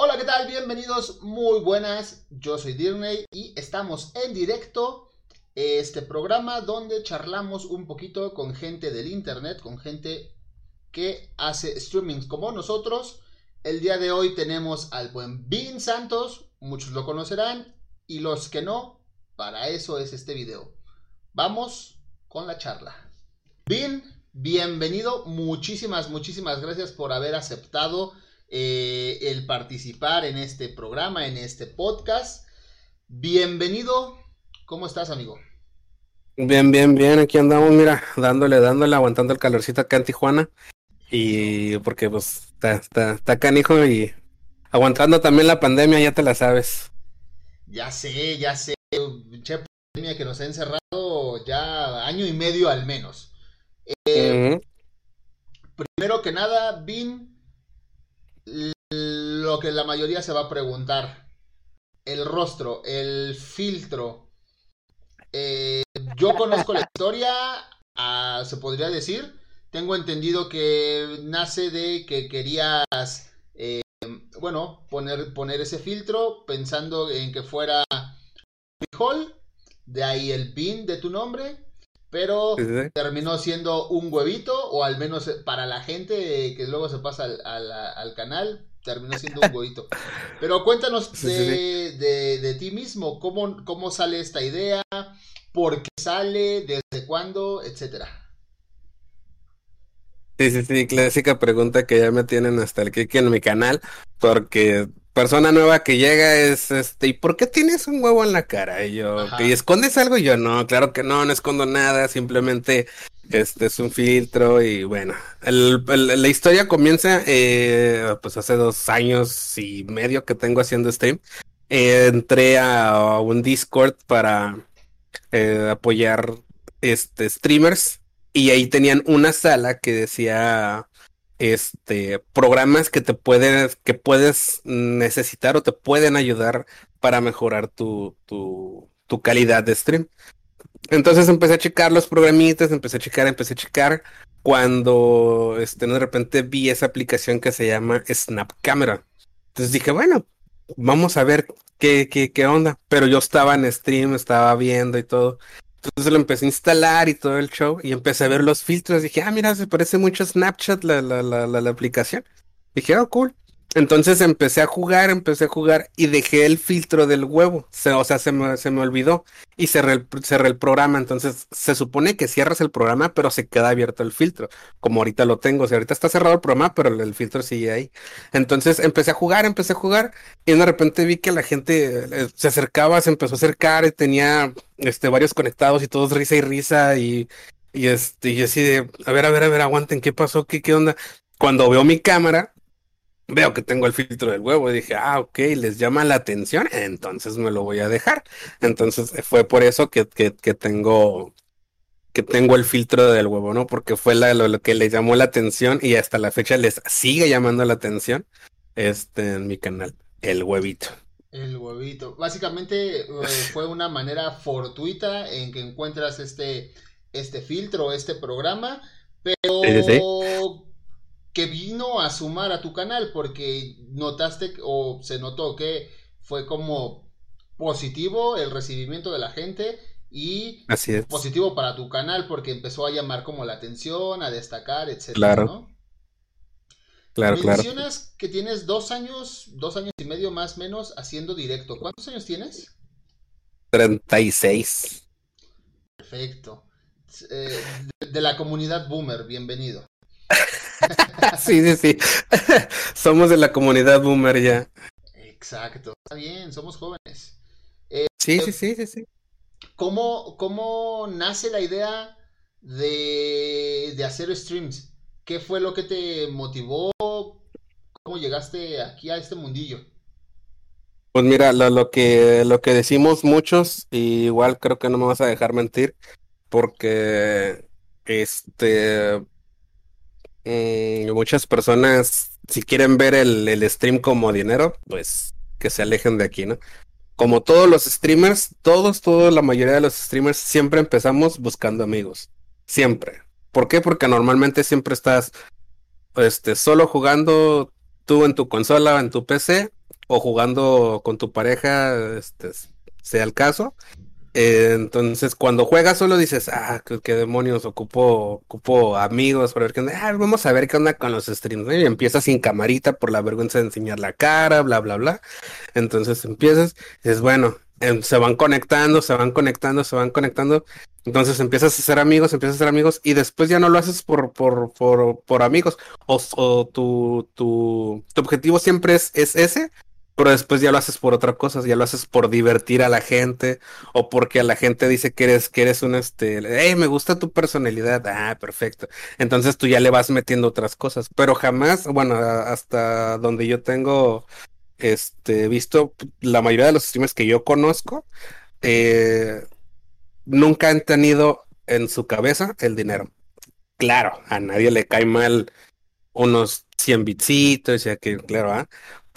Hola, ¿qué tal? Bienvenidos, muy buenas. Yo soy Dirney y estamos en directo. Este programa donde charlamos un poquito con gente del internet, con gente que hace streamings como nosotros. El día de hoy tenemos al buen Vin Santos, muchos lo conocerán, y los que no, para eso es este video. Vamos con la charla. Vin, bienvenido, muchísimas, muchísimas gracias por haber aceptado eh, el participar en este programa, en este podcast. Bienvenido, ¿cómo estás, amigo? Bien, bien, bien, aquí andamos, mira, dándole, dándole, aguantando el calorcito acá en Tijuana. Y porque pues está, está, está canijo y aguantando también la pandemia, ya te la sabes. Ya sé, ya sé, pinche pandemia que nos ha encerrado ya año y medio al menos. Eh, primero que nada, Vin, lo que la mayoría se va a preguntar. El rostro, el filtro. Eh, yo conozco la historia, ah, se podría decir. Tengo entendido que nace de que querías, eh, bueno, poner, poner ese filtro pensando en que fuera frijol, de ahí el pin de tu nombre, pero terminó siendo un huevito, o al menos para la gente que luego se pasa al canal, terminó siendo un huevito. Pero cuéntanos de, ti mismo, ¿cómo, cómo sale esta idea, por qué sale, desde cuándo, etcétera. Sí, sí, sí, clásica pregunta que ya me tienen hasta el kick en mi canal, porque persona nueva que llega es este, ¿y por qué tienes un huevo en la cara? Y yo, ¿y escondes algo? Y yo, no, claro que no, no escondo nada, simplemente este es un filtro y bueno, la historia comienza eh, pues hace dos años y medio que tengo haciendo stream. Eh, entré a un Discord para eh, apoyar este streamers y ahí tenían una sala que decía este programas que te pueden que puedes necesitar o te pueden ayudar para mejorar tu, tu, tu calidad de stream. Entonces empecé a checar los programitas, empecé a checar, empecé a checar. Cuando este, de repente vi esa aplicación que se llama Snap Camera. Entonces dije, bueno, vamos a ver qué, qué, qué onda. Pero yo estaba en stream, estaba viendo y todo. Entonces lo empecé a instalar y todo el show. Y empecé a ver los filtros. Dije, ah, mira, se parece mucho a Snapchat la, la, la, la, aplicación. Dije, oh, cool. Entonces empecé a jugar, empecé a jugar y dejé el filtro del huevo. o sea, se me, se me olvidó y cerré el, cerré el programa. Entonces se supone que cierras el programa, pero se queda abierto el filtro. Como ahorita lo tengo. O sea, ahorita está cerrado el programa, pero el, filtro sigue ahí. Entonces empecé a jugar, empecé a jugar y de repente vi que la gente eh, se acercaba, se empezó a acercar y tenía este, varios conectados y todos risa y risa y, y, este, y así de, a ver, a ver, a ver, aguanten, ¿qué pasó? ¿Qué, qué onda? Cuando veo mi cámara, veo que tengo el filtro del huevo y dije, ah, ok, les llama la atención, entonces me lo voy a dejar. Entonces eh, fue por eso que, que, que tengo que tengo el filtro del huevo, ¿no? Porque fue la, lo, que les llamó la atención y hasta la fecha les sigue llamando la atención este, en mi canal, el huevito. El huevito. Básicamente eh, fue una manera fortuita en que encuentras este, este filtro, este programa, pero que vino a sumar a tu canal porque notaste o se notó que fue como positivo el recibimiento de la gente y positivo para tu canal porque empezó a llamar como la atención, a destacar, etcétera, claro. ¿no? Claro, Mencionas que tienes dos años, dos años y medio más o menos haciendo directo. ¿Cuántos años tienes? 36. Perfecto. Eh, de la comunidad boomer, bienvenido. sí, sí, sí. somos de la comunidad boomer ya. Exacto. Está bien, somos jóvenes. Eh, sí, sí, sí, sí, sí. ¿cómo, ¿Cómo nace la idea de, de hacer streams? ¿Qué fue lo que te motivó? ¿Cómo llegaste aquí a este mundillo? Pues mira, lo, lo, que, lo que decimos muchos, igual creo que no me vas a dejar mentir, porque este Mm, muchas personas, si quieren ver el, stream como dinero, pues que se alejen de aquí, ¿no? Como todos los streamers, todos, todos, la mayoría de los streamers siempre empezamos buscando amigos. Siempre. ¿Por qué? Porque normalmente siempre estás este, solo jugando tú en tu consola en tu PC o jugando con tu pareja, este, sea el caso. Eh, entonces, cuando juegas solo dices, ah, qué, demonios, ocupo, ocupo amigos para ver qué onda. Ah, vamos a ver qué onda con los streams. Y empiezas sin camarita por la vergüenza de enseñar la cara, bla, bla, bla. Entonces empiezas, es bueno, em, se van conectando, se van conectando, se van conectando. Entonces empiezas a ser amigos, empiezas a ser amigos y después ya no lo haces por, por, por, por amigos. O, o tu, tu, tu, objetivo siempre es, es ese, pero después ya lo haces por otra cosa, ya lo haces por divertir a la gente o porque a la gente dice que eres, que eres un este, hey, me gusta tu personalidad, ah, perfecto. Entonces tú ya le vas metiendo otras cosas, pero jamás, bueno, hasta donde yo tengo este visto la mayoría de los streamers que yo conozco, eh, nunca han tenido en su cabeza el dinero. Claro, a nadie le cae mal unos 100 bitsitos, ya que, claro, ¿ah?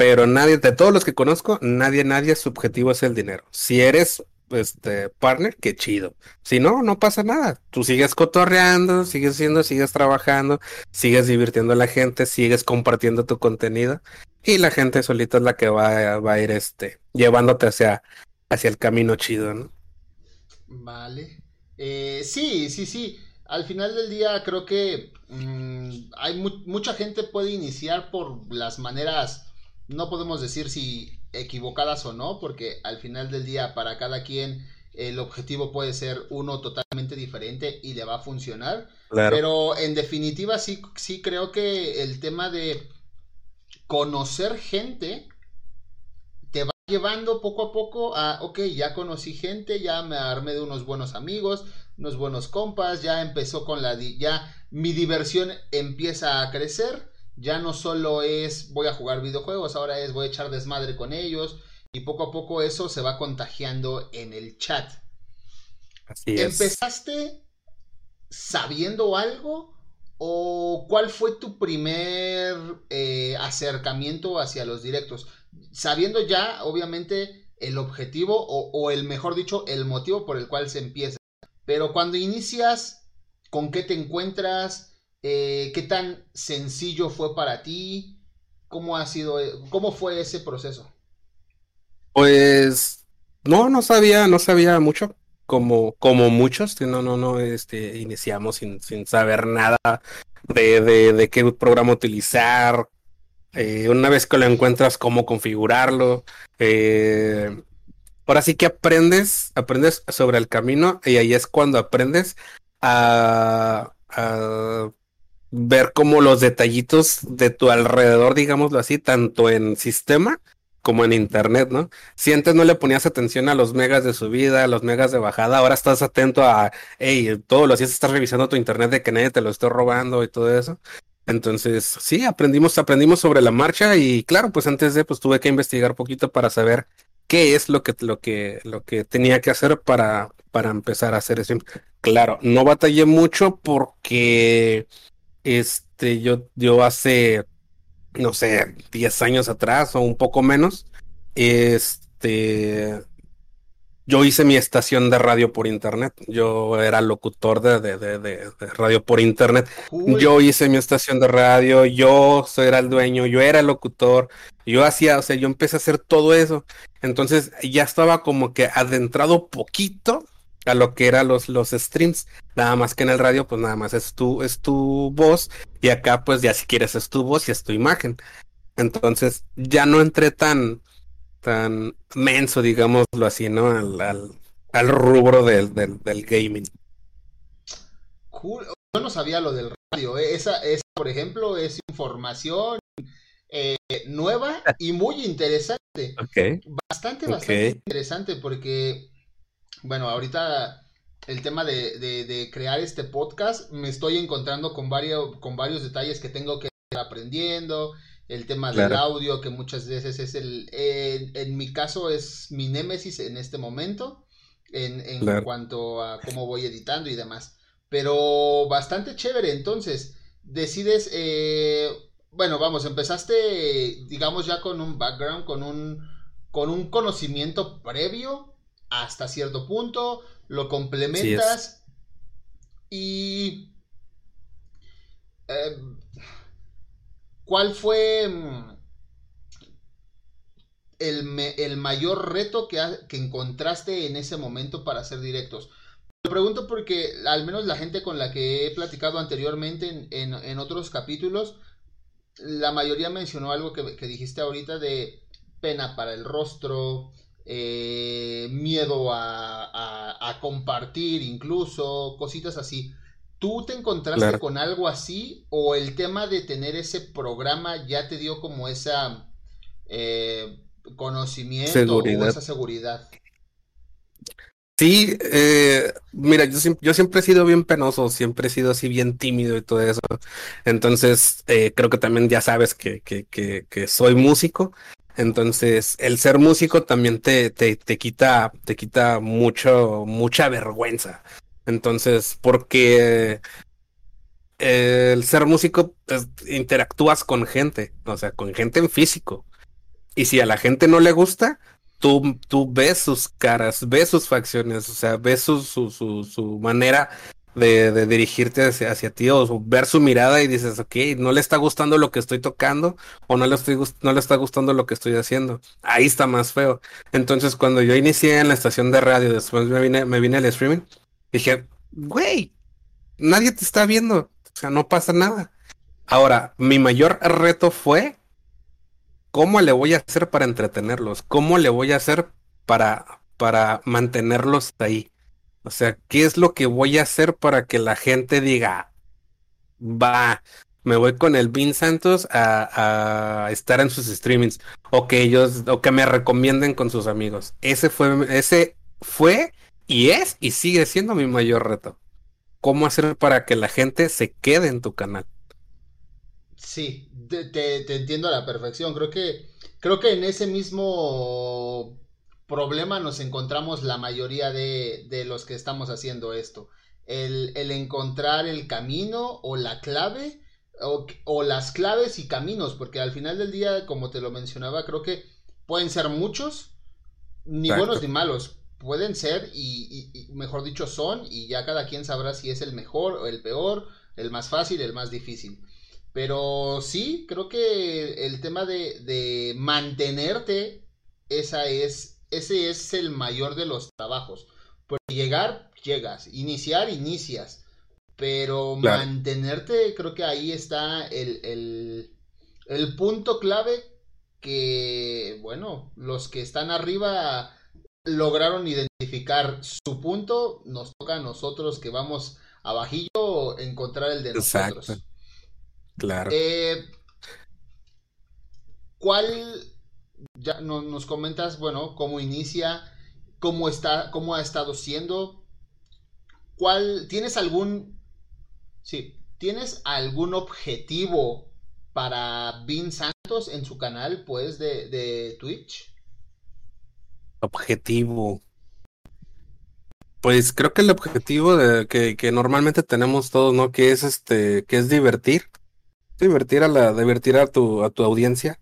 Pero nadie, de todos los que conozco, nadie, nadie, su objetivo es el dinero. Si eres este partner, qué chido. Si no, no pasa nada. Tú sigues cotorreando, sigues siendo, sigues trabajando, sigues divirtiendo a la gente, sigues compartiendo tu contenido y la gente solita es la que va, va a ir este llevándote hacia, hacia el camino chido, ¿no? Vale. Eh, sí, sí, sí. Al final del día creo que mm, hay mucha gente puede iniciar por las maneras no podemos decir si equivocadas o no, porque al final del día para cada quien el objetivo puede ser uno totalmente diferente y le va a funcionar. Pero en definitiva sí, sí creo que el tema de conocer gente te va llevando poco a poco a, ok, ya conocí gente, ya me armé de unos buenos amigos, unos buenos compas, ya empezó con la, ya mi diversión empieza a crecer ya no solo es voy a jugar videojuegos, ahora es voy a echar desmadre con ellos y poco a poco eso se va contagiando en el chat. Así ¿Empezaste sabiendo algo o cuál fue tu primer eh, acercamiento hacia los directos? Sabiendo ya, obviamente, el objetivo o, o el mejor dicho, el motivo por el cual se empieza. Pero cuando inicias, ¿con qué te encuentras? Eh, ¿Qué tan sencillo fue para ti? ¿Cómo ha sido, eh, cómo fue ese proceso? Pues no, no sabía, no sabía mucho, como, como muchos, no, no, no, este, iniciamos sin, sin saber nada de, de, qué programa utilizar. Eh, una vez que lo encuentras, cómo configurarlo. ahora sí que aprendes, aprendes sobre el camino y ahí es cuando aprendes a ver como los detallitos de tu alrededor, digámoslo así, tanto en sistema como en internet, ¿no? Si antes no le ponías atención a los megas de subida, a los megas de bajada, ahora estás atento a, hey, todos los días estás revisando tu internet de que nadie te lo esté robando y todo eso. Entonces, sí, aprendimos, aprendimos sobre la marcha y claro, pues antes de, pues tuve que investigar poquito para saber qué es lo que, lo que, lo que tenía que hacer para, para empezar a hacer eso. Claro, no batallé mucho porque este, yo, yo hace, no sé, 10 años atrás o un poco menos, este, yo hice mi estación de radio por internet. Yo era locutor de, de, de, radio por internet. Yo hice mi estación de radio, yo era el dueño, yo era el locutor, yo hacía, o sea, yo empecé a hacer todo eso. Entonces ya estaba como que adentrado poquito a lo que eran los, los streams. Nada más que en el radio, pues nada más es tu, es tu voz. Y acá, pues ya si quieres es tu voz y es tu imagen. Entonces, ya no entré tan, tan menso, digámoslo así, ¿no? Al, al, rubro del, del, gaming. Cool. Yo no sabía lo del radio. ¿eh? Esa, esa, por ejemplo, es información eh, nueva y muy interesante. Bastante, bastante interesante porque bueno, ahorita el tema de, crear este podcast, me estoy encontrando con varios, con varios detalles que tengo que ir aprendiendo, el tema del audio, que muchas veces es el, en mi caso es mi némesis en este momento, en, en cuanto a cómo voy editando y demás. Pero bastante chévere, entonces, decides, eh, bueno, vamos, empezaste, digamos, ya con un background, con un, con un conocimiento previo hasta cierto punto, lo complementas y... Eh, ¿Cuál fue... Mm, el, el mayor reto que, que encontraste en ese momento para hacer directos? Lo pregunto porque al menos la gente con la que he platicado anteriormente en, otros capítulos, la mayoría mencionó algo que, dijiste ahorita de pena para el rostro, eh, miedo a, compartir incluso, cositas así. ¿Tú te encontraste con algo así o el tema de tener ese programa ya te dio como esa eh, conocimiento o esa seguridad? Sí, eh, mira, yo, yo, siempre he sido bien penoso, siempre he sido así bien tímido y todo eso. Entonces, eh, creo que también ya sabes que, que, que, soy músico. Entonces, el ser músico también te, te, te, quita, te quita mucho, mucha vergüenza. Entonces, porque el ser músico pues, interactúas con gente, o sea, con gente en físico. Y si a la gente no le gusta, tú, tú ves sus caras, ves sus facciones, o sea, ves su, su, su manera de, dirigirte hacia, hacia ti o ver su mirada y dices, ok, no le está gustando lo que estoy tocando o no le, estoy, no le está gustando lo que estoy haciendo. Ahí está más feo. Entonces, cuando yo inicié en la estación de radio, después me vine, me vine al streaming, dije, güey, nadie te está viendo, o sea, no pasa nada. Ahora, mi mayor reto fue ¿cómo le voy a hacer para entretenerlos? ¿Cómo le voy a hacer para, para mantenerlos ahí? O sea, ¿qué es lo que voy a hacer para que la gente diga, va, me voy con el Vin Santos a, a, estar en sus streamings o que ellos o que me recomienden con sus amigos. Ese fue ese fue y es y sigue siendo mi mayor reto. ¿Cómo hacer para que la gente se quede en tu canal? Sí, te, entiendo a la perfección. Creo que, creo que en ese mismo problema nos encontramos la mayoría de, los que estamos haciendo esto. El, encontrar el camino o la clave o, las claves y caminos, porque al final del día, como te lo mencionaba, creo que pueden ser muchos, ni buenos ni malos. Pueden ser y, mejor dicho son y ya cada quien sabrá si es el mejor o el peor, el más fácil, el más difícil. Pero sí, creo que el tema de, mantenerte, esa es, ese es el mayor de los trabajos. Porque llegar, llegas. Iniciar, inicias. Pero mantenerte, creo que ahí está el, el punto clave que, bueno, los que están arriba lograron identificar su punto, nos toca a nosotros que vamos abajillo encontrar el de nosotros. Claro. Eh, ¿Cuál, ya nos comentas, bueno, cómo inicia, cómo está, cómo ha estado siendo? ¿Cuál, tienes algún, sí, tienes algún objetivo para Vin Santos en su canal, pues, de, de Twitch? Objetivo. Pues creo que el objetivo de, que, que, normalmente tenemos todos, ¿no? Que es este, que es divertir divertir a la, divertir a tu, a tu audiencia,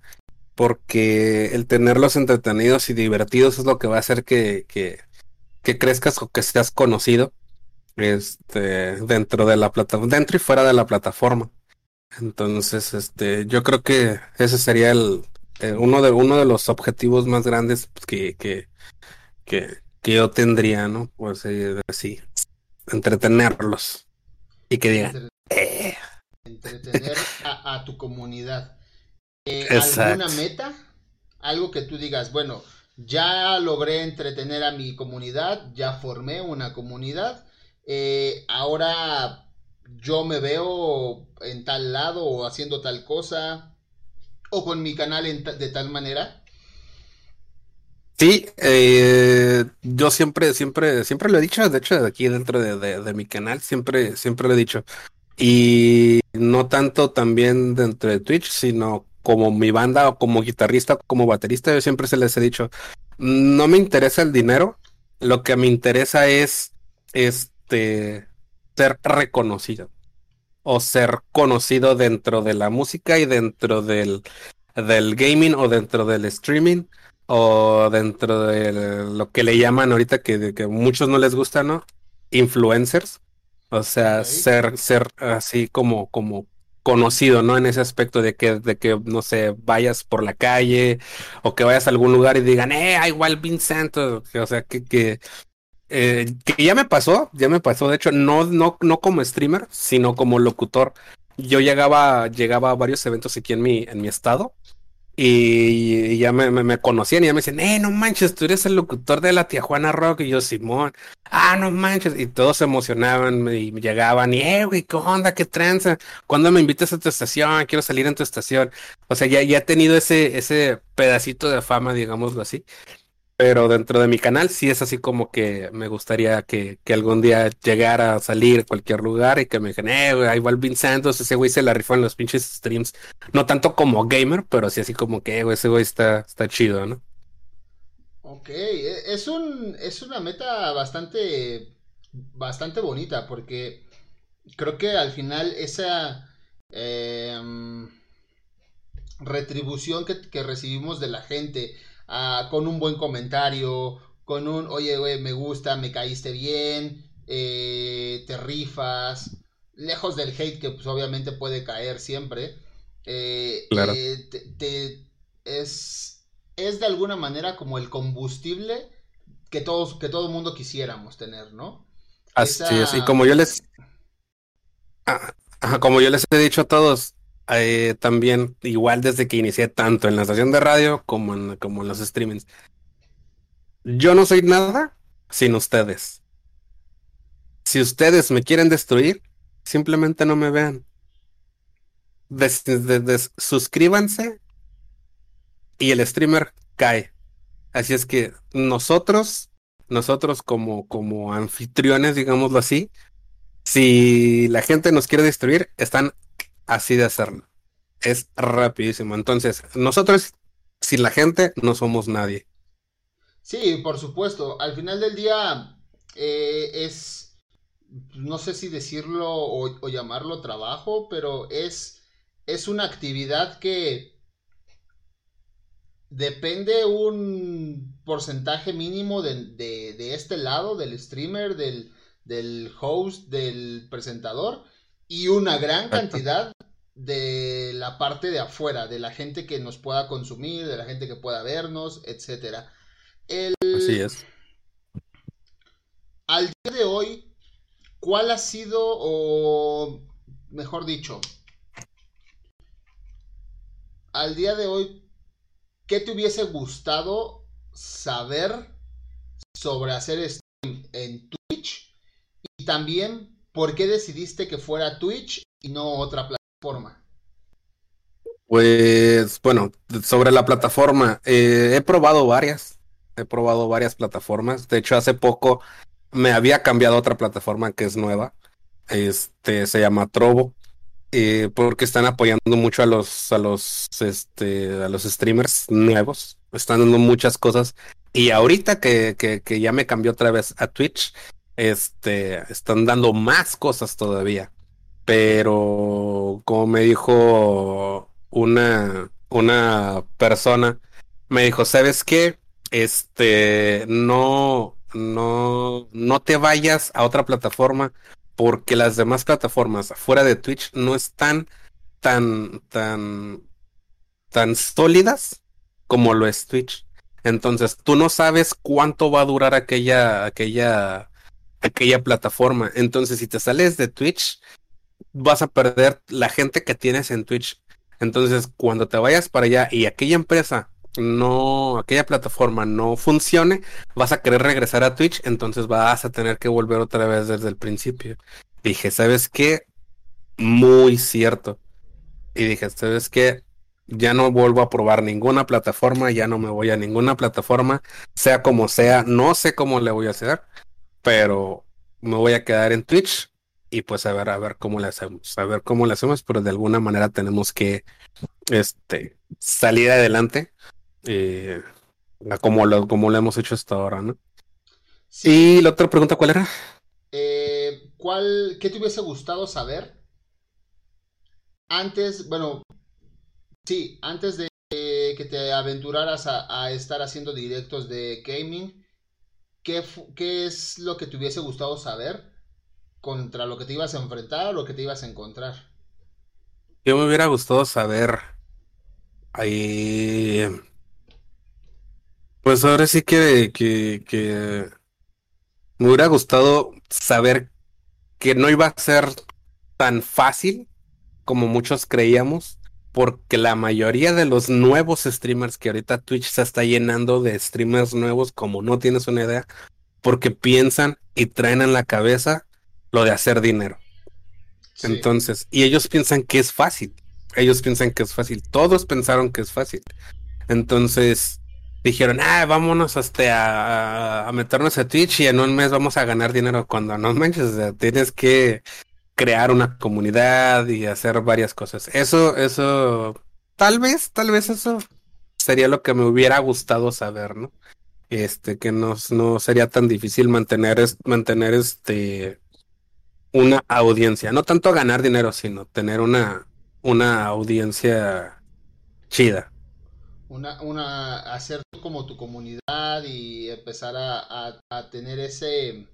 porque el tenerlos entretenidos y divertidos es lo que va a hacer que, que, que crezcas o que seas conocido este, dentro de la plataforma, dentro y fuera de la plataforma. Entonces, este, yo creo que ese sería el, eh, uno de uno de los objetivos más grandes que, que, que, que yo tendría, ¿no? Pues eh, así, entretenerlos y que digan, eh, entretener a, tu comunidad. Eh, ¿Alguna meta? Algo que tú digas, bueno, ya logré entretener a mi comunidad, ya formé una comunidad, eh, ahora yo me veo en tal lado o haciendo tal cosa, o con mi canal de tal manera. Sí, eh, yo siempre, siempre, siempre lo he dicho, de hecho, aquí dentro de, de mi canal, siempre, siempre lo he dicho. Y no tanto también dentro de Twitch, sino como mi banda o como guitarrista, como baterista, yo siempre se les he dicho, no me interesa el dinero, lo que me interesa es este ser reconocido o ser conocido dentro de la música y dentro del, del gaming o dentro del streaming o dentro de lo que le llaman ahorita que, que a muchos no les gusta, ¿no? Influencers. O sea, ser, ser así como, como, conocido, ¿no? En ese aspecto de que, de que, no sé, vayas por la calle o que vayas a algún lugar y digan, eh, Wild Vincent, o sea, que, que, eh, que ya me pasó, ya me pasó, de hecho, no, no, no como streamer, sino como locutor. Yo llegaba, llegaba a varios eventos aquí en mi, en mi estado y, ya me, conocían y ya me decían, eh, no manches, tú eres el locutor de la Tijuana Rock. Y yo, Simón, ah, no manches. Y todos se emocionaban y llegaban y, eh, güey, ¿qué onda? ¿Qué tranza? ¿Cuándo me invitas a tu estación? Quiero salir en tu estación. O sea, ya, ya he tenido ese, ese pedacito de fama, digámoslo así. Pero dentro de mi canal sí es así como que me gustaría que, que algún día llegara a salir a cualquier lugar y que me dijeran, eh, güey, igual Vin Santos, ese güey se la rifó en los pinches streams. No tanto como gamer, pero sí así como que, eh, güey, ese güey está, está chido, ¿no? Ok, e, es un, es una meta bastante, bastante bonita porque creo que al final esa em, retribución que recibimos de la gente con un buen comentario, con un, oye, güey, me gusta, me caíste bien, eh, te rifas, lejos del hate que pues obviamente puede caer siempre. Eh, claro. Eh, es, es de alguna manera como el combustible que todos, que todo mundo quisiéramos tener, ¿no? Así es, y como yo les... Ah, como yo les he dicho a todos, eh, también, igual desde que inicié tanto en la estación de radio como en, como en los streamings. Yo no soy nada sin ustedes. Si ustedes me quieren destruir, simplemente no me vean. suscríbanse y el streamer cae. Así es que nosotros, nosotros como, como anfitriones, digámoslo así, si la gente nos quiere destruir, están así de hacerlo. Es rapidísimo. Entonces, nosotros, sin la gente, no somos nadie. Sí, por supuesto. Al final del día eh, es, no sé si decirlo o, llamarlo trabajo, pero es, es una actividad que depende un porcentaje mínimo de, de, este lado, del streamer, del, del host, del presentador y una gran cantidad de la parte de afuera, de la gente que nos pueda consumir, de la gente que pueda vernos, etcétera. Así es. Al día de hoy, ¿cuál ha sido, o mejor dicho, al día de hoy, ¿qué te hubiese gustado saber sobre hacer stream en Twitch? Y también ¿por qué decidiste que fuera Twitch y no otra plataforma? Pues bueno, sobre la plataforma, eh, he probado varias, he probado varias plataformas. De hecho, hace poco me había cambiado a otra plataforma que es nueva. Este se llama Trovo. Eh, porque están apoyando mucho a los a los este a los streamers nuevos están dando muchas cosas y ahorita que, que, que ya me cambió otra vez a Twitch este, están dando más cosas todavía. Pero como me dijo una, una persona, me dijo, ¿sabes qué? Este, no, no, no te vayas a otra plataforma porque las demás plataformas fuera de Twitch no están tan, tan, tan sólidas como lo es Twitch. Entonces, tú no sabes cuánto va a durar aquella, aquella aquella plataforma. Entonces, si te sales de Twitch, vas a perder la gente que tienes en Twitch. Entonces, cuando te vayas para allá y aquella empresa no, aquella plataforma no funcione, vas a querer regresar a Twitch, entonces vas a tener que volver otra vez desde el principio. Dije, ¿sabes qué? Muy cierto. Y dije, ¿sabes qué? Ya no vuelvo a probar ninguna plataforma, ya no me voy a ninguna plataforma, sea como sea, no sé cómo le voy a hacer, pero me voy a quedar en Twitch y pues a ver, a ver cómo le hacemos, a ver cómo le hacemos, pero de alguna manera tenemos que este, salir adelante eh, como, lo, como lo hemos hecho hasta ahora, ¿no? Sí. Y la otra pregunta, ¿cuál era? Eh, ¿cuál, ¿Qué te hubiese gustado saber antes, bueno, sí, antes de que te aventuraras a estar haciendo directos de gaming? ¿Qué, es lo que te hubiese gustado saber contra lo que te ibas a enfrentar o lo que te ibas a encontrar? yo me hubiera gustado saber ahí, pues ahora sí que, que me hubiera gustado saber que no iba a ser tan fácil como muchos creíamos, porque la mayoría de los nuevos streamers que ahorita Twitch se está llenando de streamers nuevos, como no tienes una idea, porque piensan y traen en la cabeza lo de hacer dinero. Entonces, y ellos piensan que es fácil. Ellos piensan que es fácil. Todos pensaron que es fácil. Entonces, dijeron, ah, vámonos hasta a, meternos a Twitch y en un mes vamos a ganar dinero. Cuando no manches, tienes que crear una comunidad y hacer varias cosas. Eso, eso, tal vez, tal vez eso sería lo que me hubiera gustado saber, ¿no? Este, que no, no sería tan difícil mantener, mantener este, una audiencia. No tanto ganar dinero, sino tener una, una audiencia chida una, una, hacer como tu comunidad y empezar a, a, tener ese,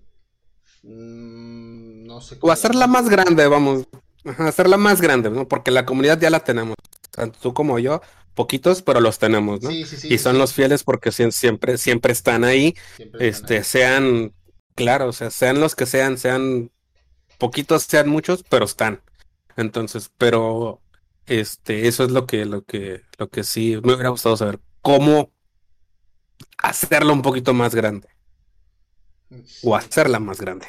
mm, no sé. O hacerla más grande, vamos, hacerla más grande, ¿no? Porque la comunidad ya la tenemos, tanto tú como yo, poquitos, pero los tenemos, ¿no? Sí, sí, sí, y son los fieles porque siempre, siempre están ahí, este, sean, claro, o sea, sean los que sean, sean poquitos, sean muchos, pero están. Entonces, pero este, eso es lo que, lo que, lo que sí me hubiera gustado saber. ¿Cómo hacerlo un poquito más grande? O hacerla más grande.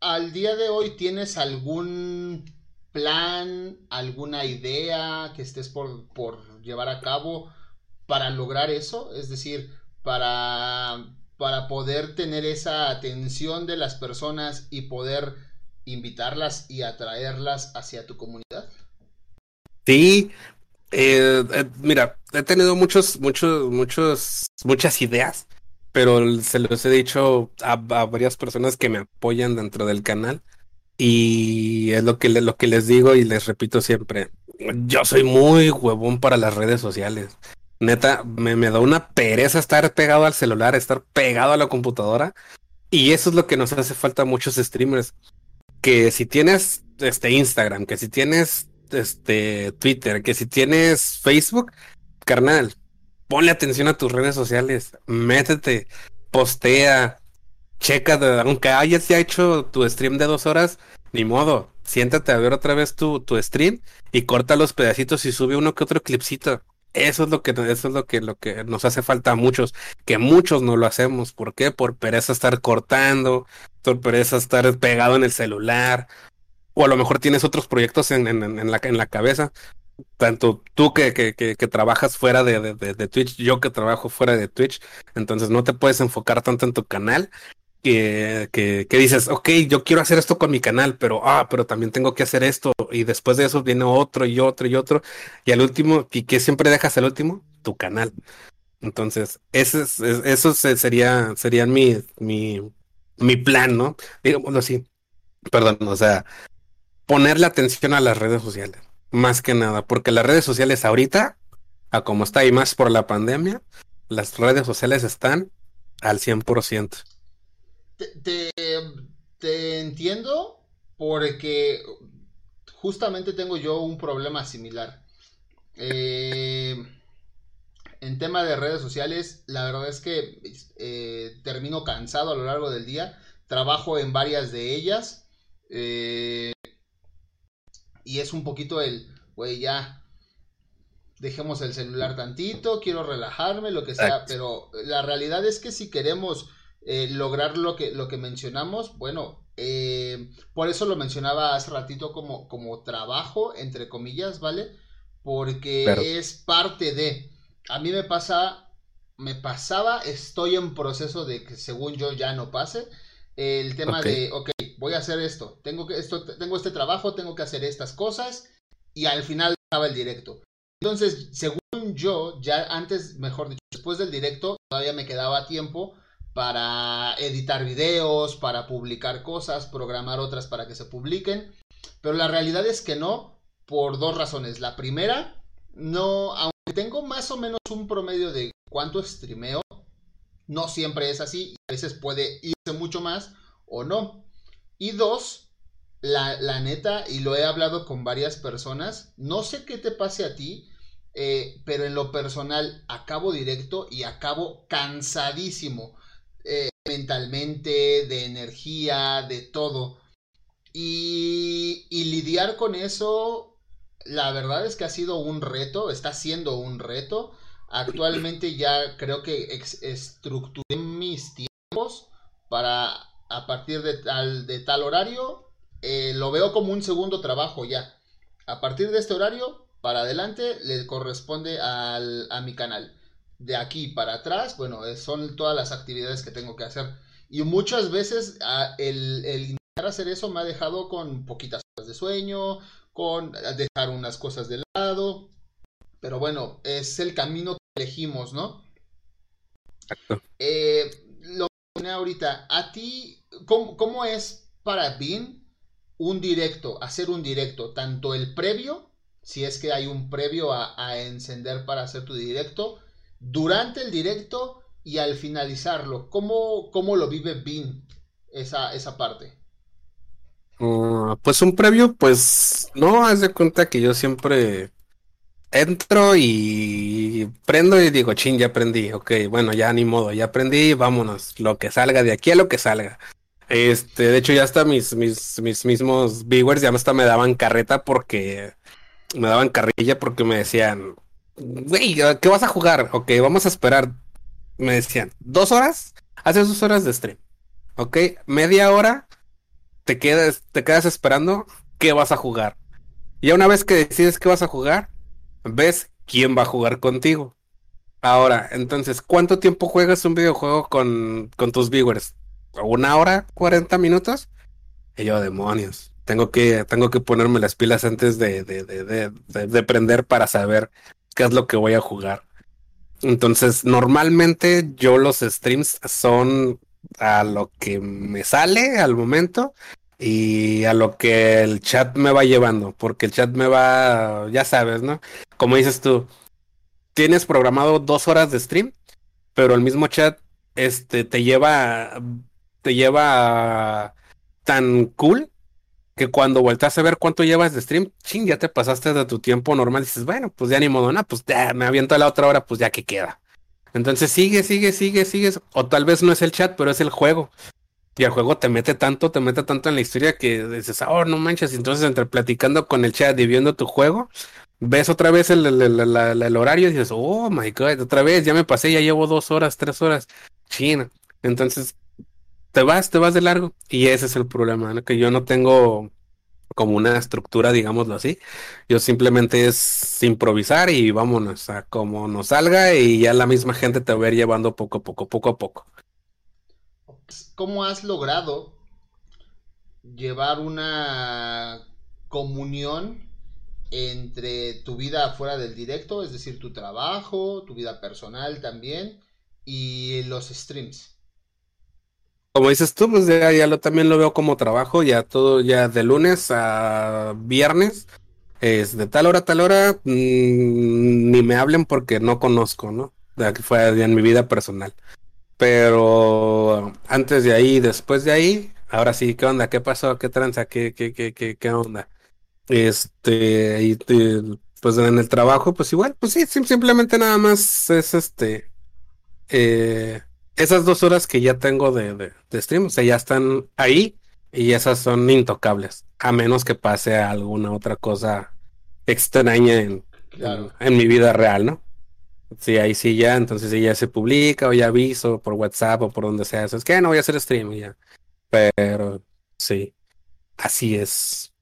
Al día de hoy, ¿tienes algún plan, alguna idea que estés por, por llevar a cabo para lograr eso? Es decir, para, para poder tener esa atención de las personas y poder invitarlas y atraerlas hacia tu comunidad. Sí, eh, eh, mira, he tenido muchos, muchos, muchos, muchas ideas, pero se los he dicho a, varias personas que me apoyan dentro del canal y es lo que, lo que les digo y les repito siempre. Yo soy muy huevón para las redes sociales. Neta, me, da una pereza estar pegado al celular, estar pegado a la computadora. Y eso es lo que nos hace falta a muchos streamers. Que si tienes este Instagram, que si tienes este, Twitter, que si tienes Facebook, carnal, ponle atención a tus redes sociales, métete, postea, checa, aunque hayas ya hecho tu stream de dos horas, ni modo, siéntate a ver otra vez tu, tu stream y corta los pedacitos y sube uno que otro clipcito. Eso es lo que eso es lo que lo que nos hace falta a muchos, que muchos no lo hacemos. ¿Por qué? Por pereza estar cortando, por pereza estar pegado en el celular, o a lo mejor tienes otros proyectos en, en, la, en la cabeza. Tanto tú que, que, que, trabajas fuera de, de, Twitch, yo que trabajo fuera de Twitch, entonces no te puedes enfocar tanto en tu canal que, que, que, dices, ok, yo quiero hacer esto con mi canal, pero, ah, pero también tengo que hacer esto, y después de eso viene otro y otro y otro, y al último, ¿y qué siempre dejas el último? Tu canal. Entonces, ese es, eso sería, sería mi, mi, mi plan, ¿no? Digámoslo así. Perdón, o sea, ponerle atención a las redes sociales, más que nada, porque las redes sociales ahorita, a como está y más por la pandemia, las redes sociales están al 100%. Te, te, entiendo porque justamente tengo yo un problema similar. Eh, en tema de redes sociales, la verdad es que eh, termino cansado a lo largo del día. Trabajo en varias de ellas. Eh, y es un poquito el, güey, ya, dejemos el celular tantito, quiero relajarme, lo que sea, pero la realidad es que si queremos eh, lograr lo que, lo que mencionamos, bueno, eh, por eso lo mencionaba hace ratito como, como trabajo, entre comillas, ¿vale? Porque es parte de, a mí me pasa, me pasaba, estoy en proceso de que según yo ya no pase, el tema de, ok, voy a hacer esto, tengo, que, esto, tengo este trabajo, tengo que hacer estas cosas y al final acaba el directo. Entonces, según yo, ya antes, mejor dicho, después del directo, todavía me quedaba tiempo para editar videos, para publicar cosas, programar otras para que se publiquen. Pero la realidad es que no, por dos razones. La primera, no, aunque tengo más o menos un promedio de cuánto streameo, no siempre es así. A veces puede irse mucho más o no. Y dos, la, la, neta, y lo he hablado con varias personas, no sé qué te pase a ti, eh, pero en lo personal acabo directo y acabo cansadísimo eh, mentalmente, de energía, de todo. Y, y lidiar con eso, la verdad es que ha sido un reto, está siendo un reto. Actualmente ya creo que estructuré mis tiempos para a partir de tal, de tal horario, eh, lo veo como un segundo trabajo ya. A partir de este horario, para adelante, le corresponde al, a mi canal. De aquí para atrás, bueno, son todas las actividades que tengo que hacer. Y muchas veces el, el intentar hacer eso me ha dejado con poquitas horas de sueño, con dejar unas cosas de lado. Pero bueno, es el camino que elegimos, ¿no? Exacto. Eh, ahorita, a ti, ¿cómo, ¿cómo, es para Bean un directo, hacer un directo, tanto el previo, si es que hay un previo a, encender para hacer tu directo, durante el directo y al finalizarlo, ¿cómo, cómo lo vive Bean esa, esa parte? Uh, pues un previo, pues no, haz de cuenta que yo siempre entro y prendo y digo, chin, ya aprendí, ok, bueno, ya ni modo, ya aprendí, vámonos, lo que salga de aquí a lo que salga. Este, de hecho ya hasta mis, mis, mis mismos viewers ya hasta me daban carreta porque me daban carrilla porque me decían, güey, ¿qué vas a jugar? Ok, vamos a esperar. Me decían, ¿dos horas? Haces dos horas de stream. Ok, media hora, te quedas, te quedas esperando qué vas a jugar. Y una vez que decides qué vas a jugar, ves quién va a jugar contigo. Ahora, entonces, ¿cuánto tiempo juegas un videojuego con, con tus viewers? ¿Una hora? ¿40 minutos? Y yo, demonios. Tengo que, tengo que ponerme las pilas antes de, de, de, de, prender para saber qué es lo que voy a jugar. Entonces, normalmente yo los streams son a lo que me sale al momento y a lo que el chat me va llevando, porque el chat me va, ya sabes, ¿no? Como dices tú, tienes programado dos horas de stream, pero el mismo chat este, te lleva, te lleva tan cool que cuando vueltas a ver cuánto llevas de stream, ching, ya te pasaste de tu tiempo normal, dices, bueno, pues ya ni modo, no, pues ya me aviento a la otra hora, pues ya que queda. Entonces sigue, sigue, sigue, sigue, o tal vez no es el chat, pero es el juego. Y el juego te mete tanto, te mete tanto en la historia que dices, oh, no manches. Entonces, entre platicando con el chat y viendo tu juego, ves otra vez el, horario y dices, oh my god, otra vez, ya me pasé, ya llevo dos horas, tres horas. China. Entonces, te vas, te vas de largo. Y ese es el problema, ¿no? Que yo no tengo como una estructura, digámoslo así. Yo simplemente es improvisar y vámonos a como nos salga y ya la misma gente te va a ir llevando poco a poco, poco a poco. ¿Cómo has logrado llevar una comunión entre tu vida fuera del directo, es decir, tu trabajo, tu vida personal también, y los streams? Como dices tú, pues ya, también lo veo como trabajo, ya todo, ya de lunes a viernes, es de tal hora a tal hora, mm, ni me hablen porque no conozco, ¿no? De que fue en mi vida personal. Pero antes de ahí, después de ahí, ahora sí, ¿qué onda? ¿Qué pasó? ¿Qué tranza? ¿Qué, qué, qué, qué, qué onda? Este, y, pues en el trabajo, pues igual, pues sí, simplemente nada más es este, eh, esas dos horas que ya tengo de, de, stream, o sea, ya están ahí y esas son intocables, a menos que pase alguna otra cosa extraña en, en mi vida real, ¿no? Sí, ahí sí ya, entonces ya se publica o ya aviso por WhatsApp o por donde sea. Es que no voy a hacer stream ya. Pero sí, así es.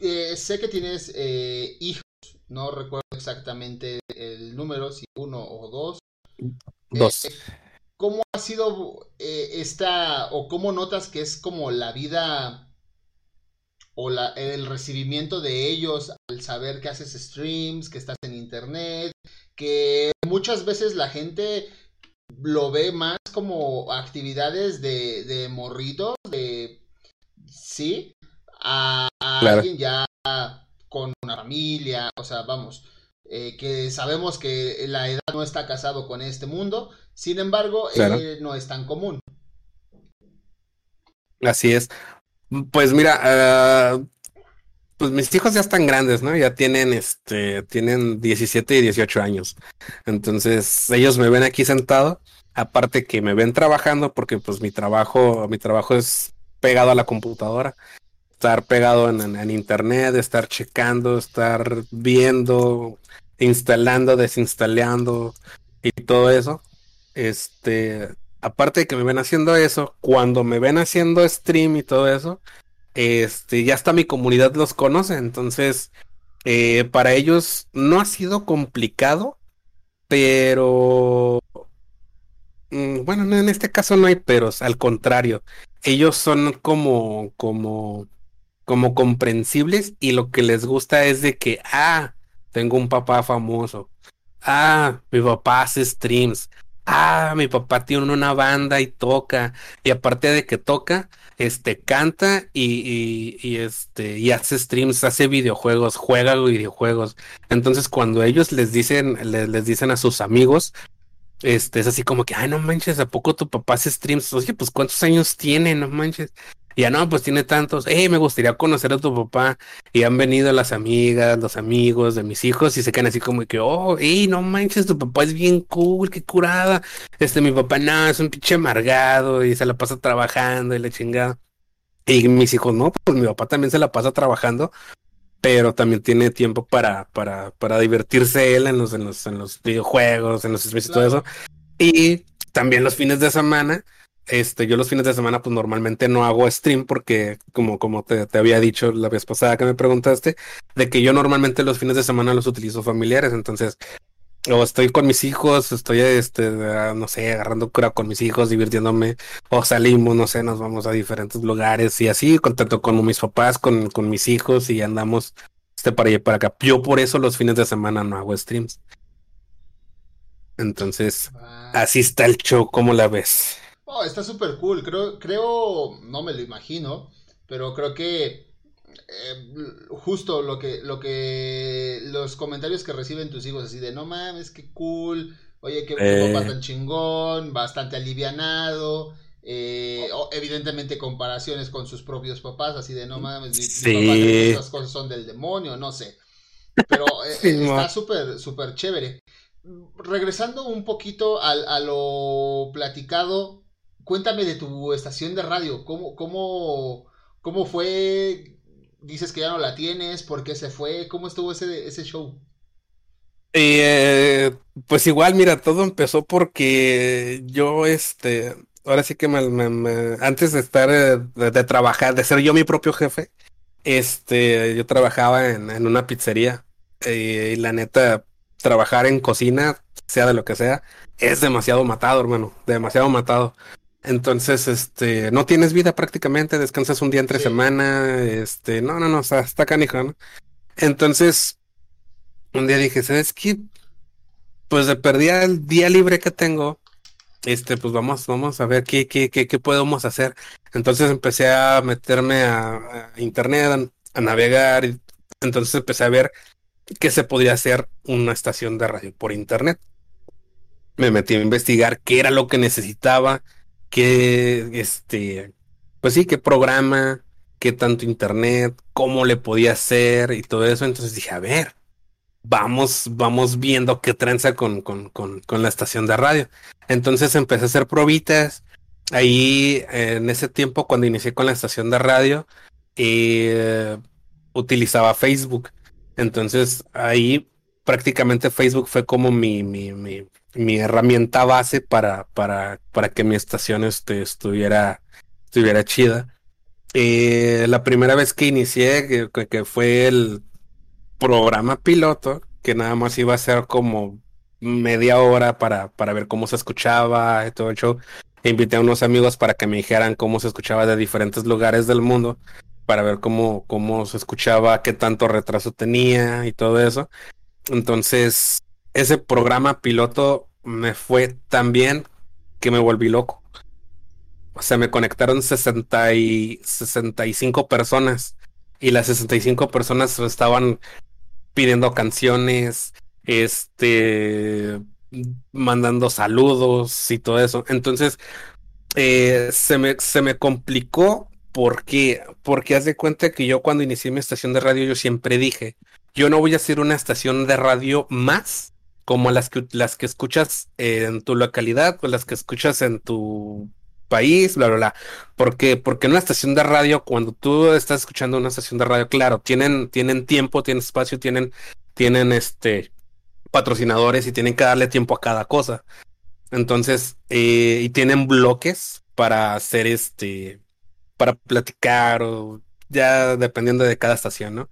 Eh, sé que tienes eh, hijos, no recuerdo exactamente el número, si uno o dos. Dos. Eh, ¿Cómo ha sido esta, o cómo notas que es como la vida o la, el recibimiento de ellos al saber que haces streams, que estás en internet, que muchas veces la gente lo ve más como actividades de, de morritos, de sí, a, alguien ya con una familia, o sea, vamos, eh, que sabemos que la edad no está casado con este mundo, sin embargo, no es tan común. Así es. Pues mira, uh, pues mis hijos ya están grandes, ¿no? Ya tienen, este, tienen 17 y 18 años. Entonces, ellos me ven aquí sentado, aparte que me ven trabajando, porque pues mi trabajo, mi trabajo es pegado a la computadora. Estar pegado en, internet, estar checando, estar viendo, instalando, desinstalando y todo eso. Este, aparte de que me ven haciendo eso, cuando me ven haciendo stream y todo eso, este, ya hasta mi comunidad los conoce, entonces eh, para ellos no ha sido complicado, pero mm, bueno, en este caso no hay peros, al contrario, ellos son como, como, como comprensibles y lo que les gusta es de que, ah, tengo un papá famoso, ah, mi papá hace streams, ah, mi papá tiene una banda y toca, y aparte de que toca, este, canta y, y, este, y hace streams, hace videojuegos, juega videojuegos. Entonces, cuando ellos les dicen, les, les dicen a sus amigos, este, es así como que, ay, no manches, ¿a poco tu papá hace streams? Oye, pues, ¿cuántos años tiene? No manches ya no, pues tiene tantos, hey, me gustaría conocer a tu papá. Y han venido las amigas, los amigos de mis hijos y se quedan así como que, oh, hey, no manches, tu papá es bien cool, qué curada. Este, mi papá no, es un pinche amargado y se la pasa trabajando y la chingada. Y mis hijos, no, pues mi papá también se la pasa trabajando, pero también tiene tiempo para, para, para divertirse él en los, en los, en los videojuegos, en los streams y todo eso. Y también los fines de semana este, yo los fines de semana, pues normalmente no hago stream porque, como, como te, había dicho la vez pasada que me preguntaste, de que yo normalmente los fines de semana los utilizo familiares. Entonces, o estoy con mis hijos, estoy, este, ah, no sé, agarrando cura con mis hijos, divirtiéndome, o salimos, no sé, nos vamos a diferentes lugares y así, contento con mis papás, con, con mis hijos y andamos este, para allá y para acá. Yo por eso los fines de semana no hago streams. Entonces, ah. así está el show, ¿cómo la ves? Oh, está súper cool. Creo, creo, no me lo imagino, pero creo que eh, justo lo que, lo que, los comentarios que reciben tus hijos, así de no mames, qué cool, oye, qué eh. papá tan chingón, bastante alivianado. Eh, evidentemente comparaciones con sus propios papás, así de no mames, mi, papá, cosas son del demonio, no sé. Pero está súper, súper chévere. Regresando un poquito a, a lo platicado cuéntame de tu estación de radio, ¿cómo, cómo, cómo fue? Dices que ya no la tienes, ¿por qué se fue? ¿Cómo estuvo ese, show? Eh, pues igual, mira, todo empezó porque yo, este, ahora sí que me, antes de estar, eh, de, trabajar, de ser yo mi propio jefe, este, yo trabajaba en, una pizzería eh, y la neta, trabajar en cocina, sea de lo que sea, es demasiado matado, hermano, demasiado matado. Entonces, este, no tienes vida prácticamente, descansas un día entre semana, este, no, no, no, o sea, está canijo, ¿no? Entonces, un día dije, ¿sabes qué? Pues de perdía el día libre que tengo, este, pues vamos, vamos a ver qué, qué, qué, qué podemos hacer. Entonces empecé a meterme a, internet, a, navegar, y entonces empecé a ver qué se podía hacer una estación de radio por internet. Me metí a investigar qué era lo que necesitaba, qué, este, pues sí, qué programa, qué tanto internet, cómo le podía hacer y todo eso. Entonces dije, a ver, vamos, vamos viendo qué tranza con, con, con, con la estación de radio. Entonces empecé a hacer probitas. Ahí, en ese tiempo, cuando inicié con la estación de radio, eh, utilizaba Facebook. Entonces ahí prácticamente Facebook fue como mi, mi, mi, mi herramienta base para, para, para que mi estación este, estuviera, estuviera chida. Eh, la primera vez que inicié, que, fue el programa piloto, que nada más iba a ser como media hora para, para ver cómo se escuchaba y todo el show. Invité a unos amigos para que me dijeran cómo se escuchaba de diferentes lugares del mundo, para ver cómo, cómo se escuchaba, qué tanto retraso tenía y todo eso. Entonces, ese programa piloto me fue tan bien que me volví loco. O sea, me conectaron 60 y 65 personas y las 65 personas estaban pidiendo canciones, este, mandando saludos y todo eso. Entonces, eh, se, me, se me complicó ¿Por qué? Porque haz de cuenta que yo cuando inicié mi estación de radio, yo siempre dije, yo no voy a hacer una estación de radio más como las que, las que escuchas en tu localidad o las que escuchas en tu país, bla, bla, bla. Porque, porque en una estación de radio, cuando tú estás escuchando una estación de radio, claro, tienen, tienen tiempo, tienen espacio, tienen, tienen este patrocinadores y tienen que darle tiempo a cada cosa. Entonces, eh, y tienen bloques para hacer este, para platicar o ya dependiendo de cada estación, ¿no?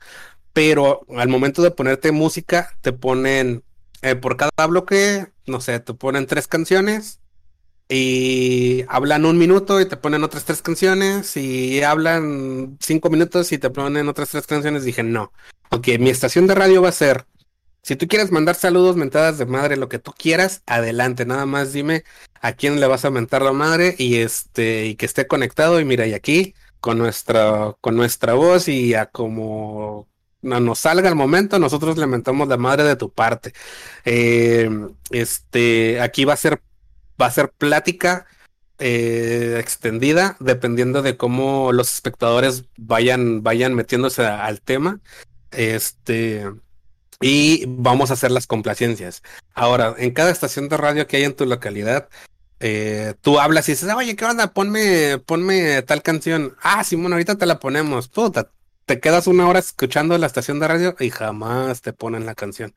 Pero al momento de ponerte música, te ponen eh, por cada bloque, no sé, te ponen tres canciones y hablan un minuto y te ponen otras tres canciones y hablan cinco minutos y te ponen otras tres canciones. Dije, no, ok, mi estación de radio va a ser, si tú quieres mandar saludos, mentadas de madre, lo que tú quieras, adelante, nada más dime a quién le vas a mentar la madre y este, y que esté conectado. Y mira, y aquí con nuestra, con nuestra voz y a como no nos salga el momento, nosotros le mentamos la madre de tu parte. Eh, este, aquí va a ser va a ser plática eh, extendida, dependiendo de cómo los espectadores vayan, vayan metiéndose al tema. Este, y vamos a hacer las complacencias. Ahora, en cada estación de radio que hay en tu localidad, eh, tú hablas y dices, oye, ¿qué onda? Ponme, ponme tal canción. Ah, Simón, ahorita te la ponemos. Puta, te quedas una hora escuchando la estación de radio y jamás te ponen la canción.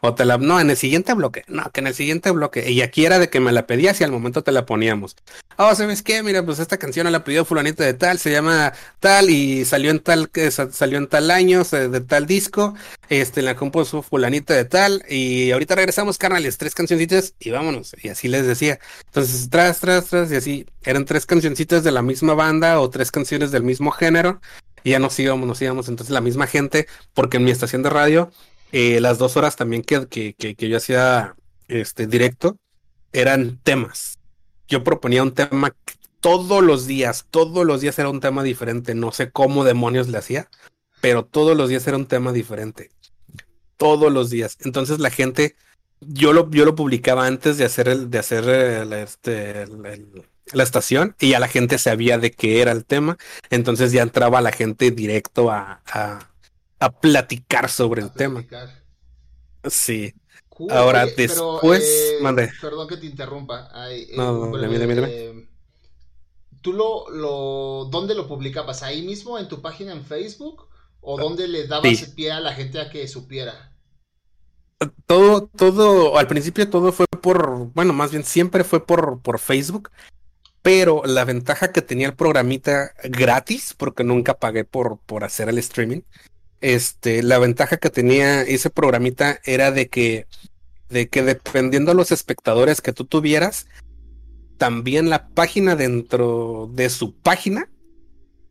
O te la, no, en el siguiente bloque, no, que en el siguiente bloque. Y aquí era de que me la pedías y al momento te la poníamos. Oh, ¿sabes qué? Mira, pues esta canción la pidió fulanito de tal, se llama tal y salió en tal, salió en tal año, de tal disco, este, la compuso fulanita de tal y ahorita regresamos, carnales, tres cancioncitas y vámonos. Y así les decía. Entonces, tras, tras, tras, y así, eran tres cancioncitas de la misma banda o tres canciones del mismo género. Y ya nos íbamos, nos íbamos. Entonces la misma gente, porque en mi estación de radio eh, las dos horas también que, que, que, yo hacía este directo eran temas. Yo proponía un tema todos los días, todos los días era un tema diferente. No sé cómo demonios le hacía, pero todos los días era un tema diferente. Todos los días. Entonces la gente, yo lo, yo lo publicaba antes de hacer el, de hacer este, la estación y ya la gente sabía de qué era el tema. Entonces ya entraba la gente directo a, a platicar sobre el tema. Sí. Ahora, después, eh, Perdón que te interrumpa. no, no, eh, ¿Tú lo, lo, dónde lo publicabas? ¿Ahí mismo en tu página en Facebook? ¿O dónde le dabas pie a la gente a que supiera? Todo, todo, al principio todo fue por, bueno, más bien siempre fue por, por Facebook, pero la ventaja que tenía el programita gratis, porque nunca pagué por, por hacer el streaming, este, la ventaja que tenía ese programita era de que, de que dependiendo de los espectadores que tú tuvieras, también la página dentro de su página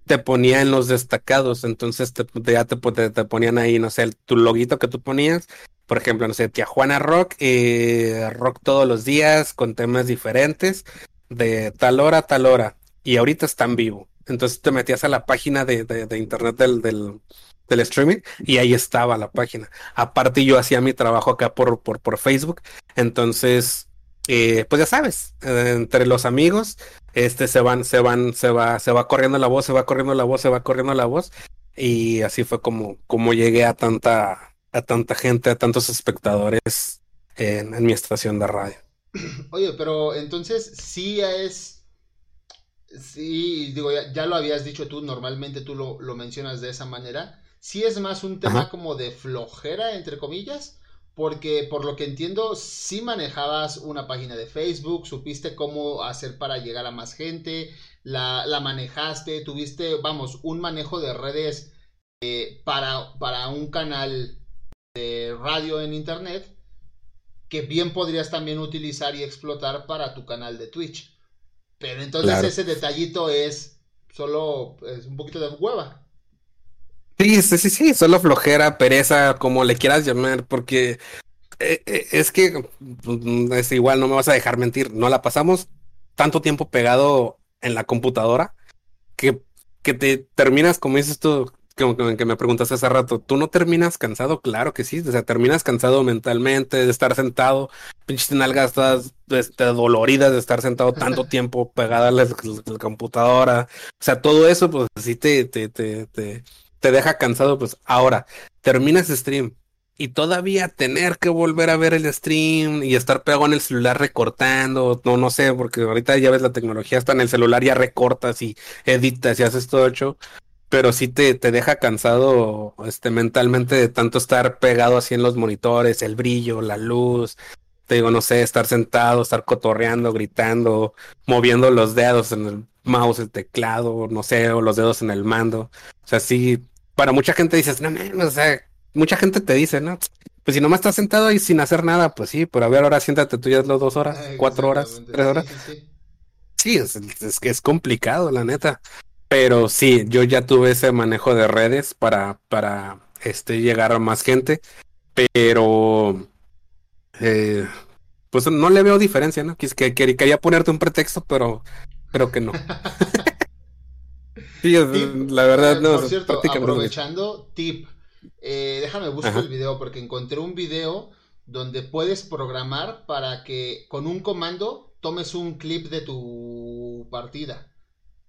te ponía en los destacados. Entonces te, ya te, te, ponían ahí, no sé, tu loguito que tú ponías. Por ejemplo, no sé, Tía Juana Rock, eh, rock todos los días con temas diferentes, de tal hora a tal hora. Y ahorita está en vivo. Entonces te metías a la página de, de internet del, del, streaming y ahí estaba la página. Aparte yo hacía mi trabajo acá por, por, por Facebook, entonces, eh, pues ya sabes, eh, entre los amigos, este se van, se van, se va, se va corriendo la voz, se va corriendo la voz, se va corriendo la voz y así fue como, como llegué a tanta, a tanta gente, a tantos espectadores en, mi estación de radio. Oye, pero entonces sí es Sí, digo, ya, lo habías dicho tú, normalmente tú lo, lo, mencionas de esa manera, sí es más un tema como de flojera, entre comillas, porque por lo que entiendo, sí manejabas una página de Facebook, supiste cómo hacer para llegar a más gente, la, la manejaste, tuviste, vamos, un manejo de redes eh, para, para un canal de radio en Internet que bien podrías también utilizar y explotar para tu canal de Twitch. Pero entonces ese detallito es solo es un poquito de hueva. Sí, sí, sí, sí, solo flojera, pereza, como le quieras llamar, porque eh, eh, es que mm, es igual, no me vas a dejar mentir, no la pasamos tanto tiempo pegado en la computadora que, que te terminas, como dices tú, que, que me preguntaste hace rato, ¿tú no terminas cansado? Claro que sí, o sea, terminas cansado mentalmente de estar sentado, pinches nalgas todas este, doloridas de estar sentado tanto tiempo pegada a la, computadora, o sea, todo eso pues sí te, te, te, te, te deja cansado, pues ahora, terminas stream, y todavía tener que volver a ver el stream y estar pegado en el celular recortando, no, no sé, porque ahorita ya ves la tecnología, está en el celular ya recortas y editas y haces todo hecho, pero sí te, te deja cansado este, mentalmente de tanto estar pegado así en los monitores, el brillo, la luz, te digo, no sé, estar sentado, estar cotorreando, gritando, moviendo los dedos en el mouse, el teclado, no sé, o los dedos en el mando. O sea, sí, para mucha gente dices, no, no, o sea, mucha gente te dice, ¿no? Pues si nomás estás sentado ahí sin hacer nada, pues sí, pero a ver, ahora siéntate tú ya las dos horas, cuatro horas, tres horas. Sí, es, es, es, complicado, la neta. Pero sí, yo ya tuve ese manejo de redes para, para este, llegar a más gente. Pero eh, pues no le veo diferencia, ¿no? Que, que, quería ponerte un pretexto, pero creo que no. sí, la verdad, no. Por cierto, aprovechando, tip eh, déjame buscar el video porque encontré un video donde puedes programar para que con un comando tomes un clip de tu partida.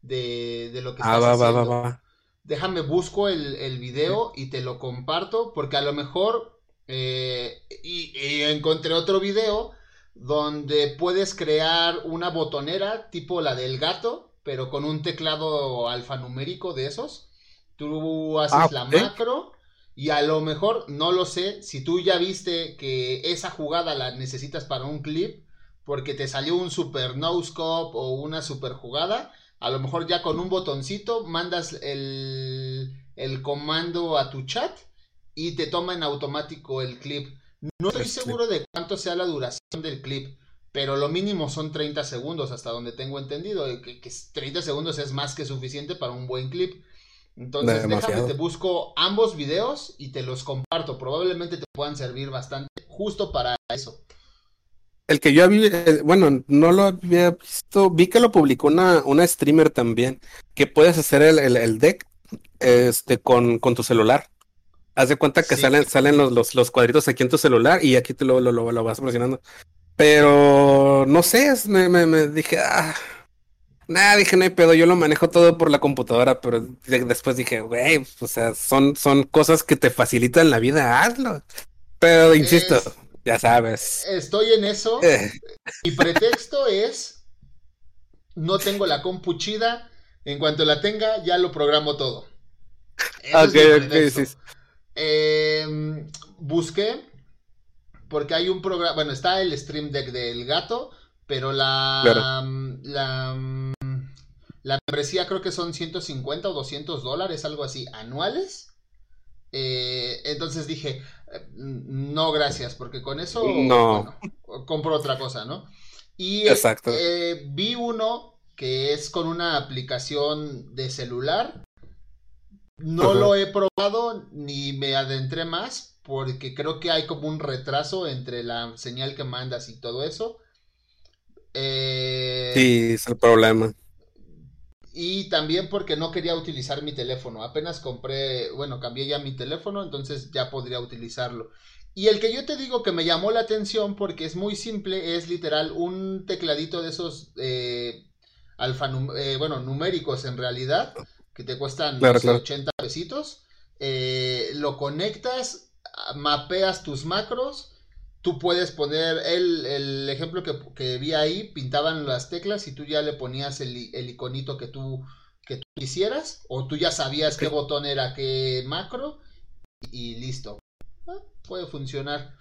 De, de lo que ah, estás haciendo. Déjame busco el, el, video y te lo comparto porque a lo mejor eh, y, y, encontré otro video donde puedes crear una botonera tipo la del gato, pero con un teclado alfanumérico de esos. Tú haces ah, la macro y a lo mejor, no lo sé, si tú ya viste que esa jugada la necesitas para un clip, porque te salió un super no scope o una super jugada, a lo mejor ya con un botoncito mandas el, el comando a tu chat y te toma en automático el clip. No estoy seguro de cuánto sea la duración del clip, pero lo mínimo son 30 segundos, hasta donde tengo entendido, que, que 30 segundos es más que suficiente para un buen clip. Entonces, déjame, te busco ambos videos y te los comparto. Probablemente te puedan servir bastante justo para eso. El que yo había, eh, bueno, no lo había visto, vi que lo publicó una, una streamer también, que puedes hacer el, deck este, con, con, tu celular. Haz de cuenta que salen, salen los, los, cuadritos aquí en tu celular y aquí tú lo, lo, lo, vas presionando. Pero no sé, me, me, me dije, ah, Nada, dije, no hay pedo, yo lo manejo todo por la computadora, pero después dije, güey, o sea, son, son cosas que te facilitan la vida, hazlo. Pero insisto, ya sabes. Estoy en eso. Mi pretexto es, no tengo la compu chida, en cuanto la tenga, ya lo programo todo. ok, ok, em, busqué, porque hay un programa, bueno, está el Stream Deck del gato, pero la, la, la membresía creo que son 150 o 200 dólares, algo así, anuales. Eh, entonces dije, no gracias, porque con eso no. compro otra cosa, ¿no? Y Exacto. Eh, vi uno que es con una aplicación de celular. No lo he probado ni me adentré más porque creo que hay como un retraso entre la señal que mandas y todo eso. Eh, sí, es el problema. Y también porque no quería utilizar mi teléfono. Apenas compré, bueno, cambié ya mi teléfono, entonces ya podría utilizarlo. Y el que yo te digo que me llamó la atención porque es muy simple, es literal un tecladito de esos eh, alfa, eh, bueno, numéricos en realidad, que te cuestan 80 pesitos. lo conectas, mapeas tus macros tú puedes poner el, el ejemplo que, vi ahí, pintaban las teclas y tú ya le ponías el, el iconito que tú, que tú quisieras, o tú ya sabías qué botón era qué macro, y, listo. Ah, puede funcionar.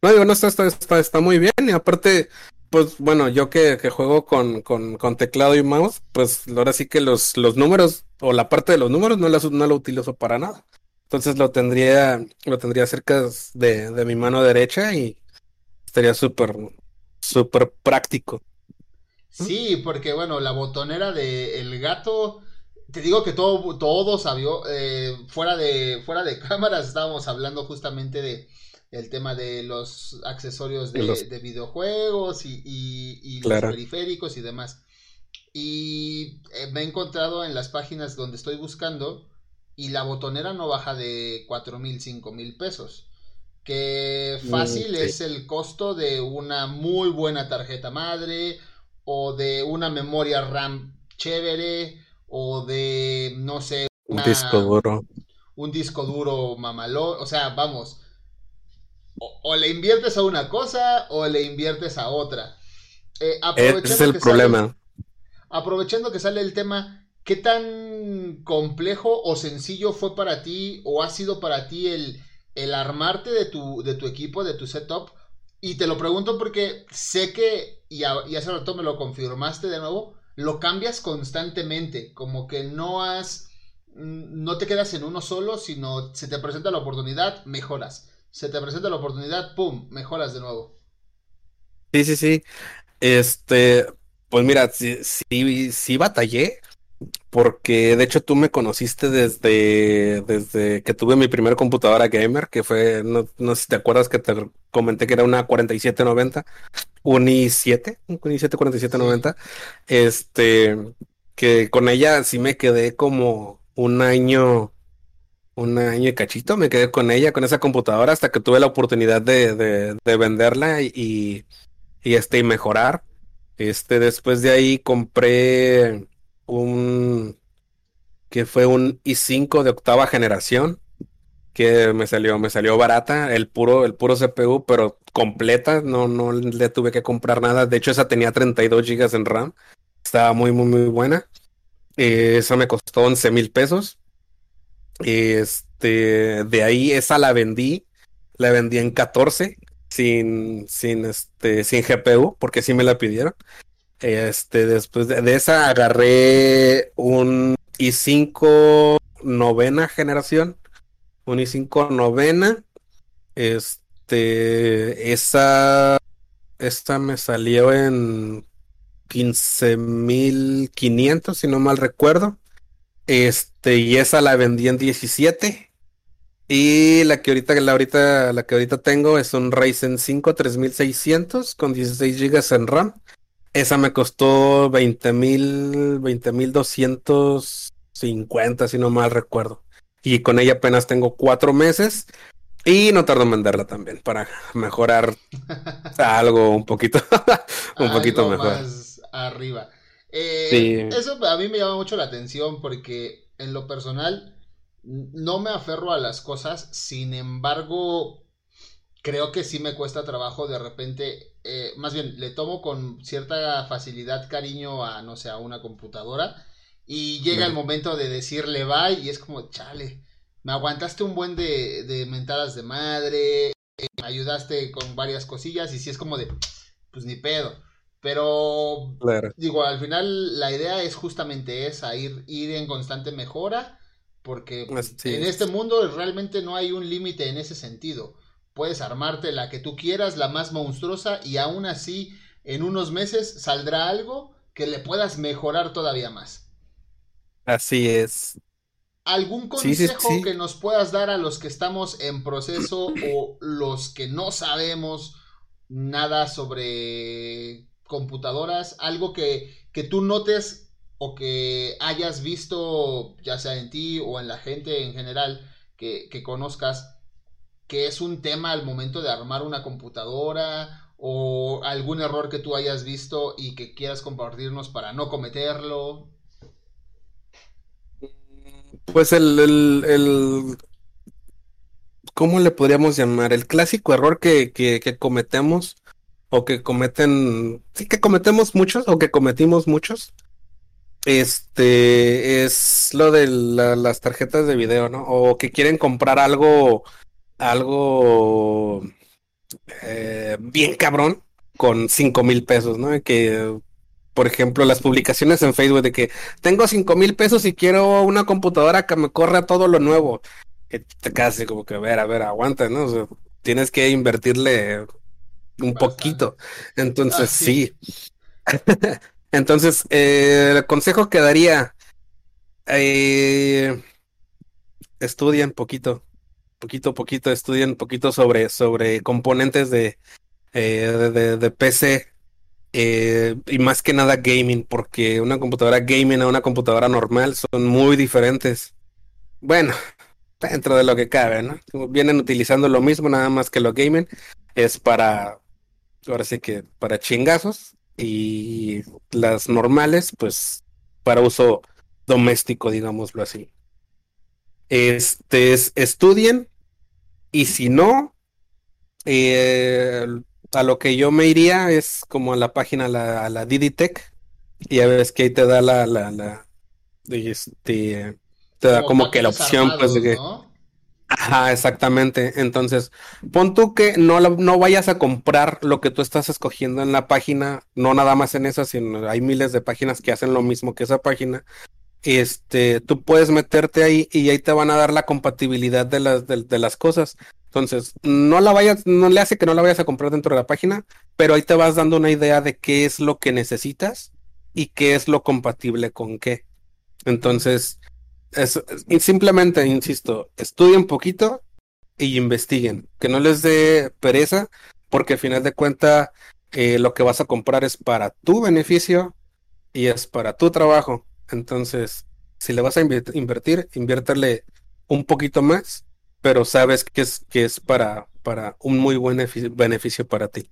No, digo, no, está, está, está, muy bien, y aparte, pues bueno, yo que, que juego con, con, con, teclado y mouse, pues ahora sí que los, los números, o la parte de los números, no la, no la utilizo para nada. Entonces lo tendría, lo tendría cerca de, de mi mano derecha y estaría súper, súper práctico. Sí, porque bueno, la botonera de el gato, te digo que todo, todos eh, fuera de, fuera de cámaras estábamos hablando justamente de el tema de los accesorios de, videojuegos y, y, los periféricos y demás. Y eh, me he encontrado en las páginas donde estoy buscando y la botonera no baja de cuatro mil, cinco mil pesos. Que mm, fácil es el costo de una muy buena tarjeta madre o de una memoria RAM chévere o de, no sé, un disco duro. Un disco duro mamalón. O sea, vamos. O, le inviertes a una cosa o le inviertes a otra. Eh, es el problema. aprovechando que sale el tema, ¿qué tan complejo o sencillo fue para ti o ha sido para ti el, el armarte de tu, de tu equipo, de tu setup? Y te lo pregunto porque sé que, y, y hace rato me lo confirmaste de nuevo, lo cambias constantemente, como que no has, mm, no te quedas en uno solo, sino se te presenta la oportunidad, mejoras. Se te presenta la oportunidad, pum, mejoras de nuevo. Sí, sí, sí. Este, pues mira, sí, sí batallé, porque de hecho tú me conociste desde, desde que tuve mi primer computadora gamer, que fue, no, no sé si te acuerdas que te comenté que era una 4790. Uni 7, Uni 7 4790, este, que con ella sí me quedé como un año, un año y cachito, me quedé con ella, con esa computadora, hasta que tuve la oportunidad de, de, venderla y, y, este, y mejorar. Este, después de ahí compré un, que fue un i5 de octava generación, que me salió, me salió barata, el puro, el puro CPU, pero completa, no, no le tuve que comprar nada. De hecho, esa tenía 32 GB en RAM. Estaba muy, muy, muy buena. Eh, esa me costó 11 mil pesos. Este, de ahí esa la vendí. La vendí en 14 sin, sin, este, sin GPU, porque sí me la pidieron. Este, después de, de esa agarré un i5 novena generación un i5 novena. Este, esa, esta me salió en 15.500, si no mal recuerdo. Este, y esa la vendí en 17. Y la que ahorita, la ahorita, la que ahorita tengo es un Ryzen 5 3600 con 16 GB en RAM. Esa me costó 20.000, 20.250, si no mal recuerdo y con ella apenas tengo cuatro meses y no tardo en venderla también para mejorar algo un poquito, un poquito mejor. Más arriba. Eh, eso a mí me llama mucho la atención porque en lo personal no me aferro a las cosas, sin embargo creo que sí me cuesta trabajo de repente, eh, más bien le tomo con cierta facilidad cariño a, no sé, a una computadora y llega el momento de decirle bye y es como, chale, me aguantaste un buen de, de mentadas de madre, me ayudaste con varias cosillas y si es como de, pues ni pedo. Pero digo, al final la idea es justamente esa, ir, ir en constante mejora, porque en este mundo realmente no hay un límite en ese sentido. Puedes armarte la que tú quieras, la más monstruosa, y aún así en unos meses saldrá algo que le puedas mejorar todavía más. Así es. ¿Algún consejo que nos puedas dar a los que estamos en proceso o los que no sabemos nada sobre computadoras? Algo que, que tú notes o que hayas visto, ya sea en ti o en la gente en general, que, que conozcas, que es un tema al momento de armar una computadora o algún error que tú hayas visto y que quieras compartirnos para no cometerlo. Pues el, el, ¿cómo le podríamos llamar? El clásico error que, que, cometemos o que cometen, sí que cometemos muchos o que cometimos muchos, este es lo de las tarjetas de video, ¿no? O que quieren comprar algo, algo eh, bien cabrón con cinco mil pesos, ¿no? Que por ejemplo, las publicaciones en Facebook de que tengo cinco mil pesos y quiero una computadora que me corra todo lo nuevo. Que te casi como que, a ver, a ver, aguanta, ¿no? tienes que invertirle un poquito. Entonces, ah, sí. Entonces, eh, el consejo que daría, eh, estudien poquito, poquito, poquito, estudien poquito sobre, sobre componentes de, eh, de, de PC eh, y más que nada gaming, porque una computadora gaming a una computadora normal son muy diferentes. bueno, dentro de lo que cabe, ¿no? Vienen utilizando lo mismo, nada más que lo gaming es para, ahora sí que para chingazos y las normales, pues para uso doméstico, digámoslo así. Este, estudien y si no, eh, a lo que yo me iría es como a la página, la, a la Diditech, y ya ves que ahí te da la, la, la, este, te da como, que la opción, pues, de que... Ajá, exactamente. Entonces, pon tú que no, no vayas a comprar lo que tú estás escogiendo en la página, no nada más en esa, sino hay miles de páginas que hacen lo mismo que esa página. Este, tú puedes meterte ahí y ahí te van a dar la compatibilidad de las, de las cosas. Entonces, no la vayas, no le hace que no la vayas a comprar dentro de la página, pero ahí te vas dando una idea de qué es lo que necesitas y qué es lo compatible con qué. Entonces, es, simplemente, insisto, estudien poquito y investiguen, que no les dé pereza, porque al final de cuentas eh, lo que vas a comprar es para tu beneficio y es para tu trabajo. Entonces, si le vas a invertir, inviértele un poquito más, pero sabes que es, que es para, para un muy buen beneficio para ti.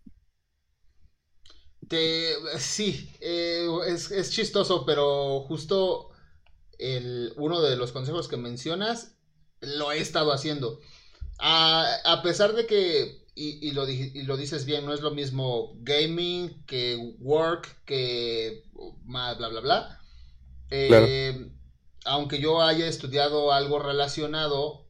sí, eh, es, es, chistoso, pero justo el, uno de los consejos que mencionas, lo he estado haciendo. A, pesar de que, y, lo, y, lo, dices bien, no es lo mismo gaming que work, que bla, bla, bla. Eh, aunque yo haya estudiado algo relacionado,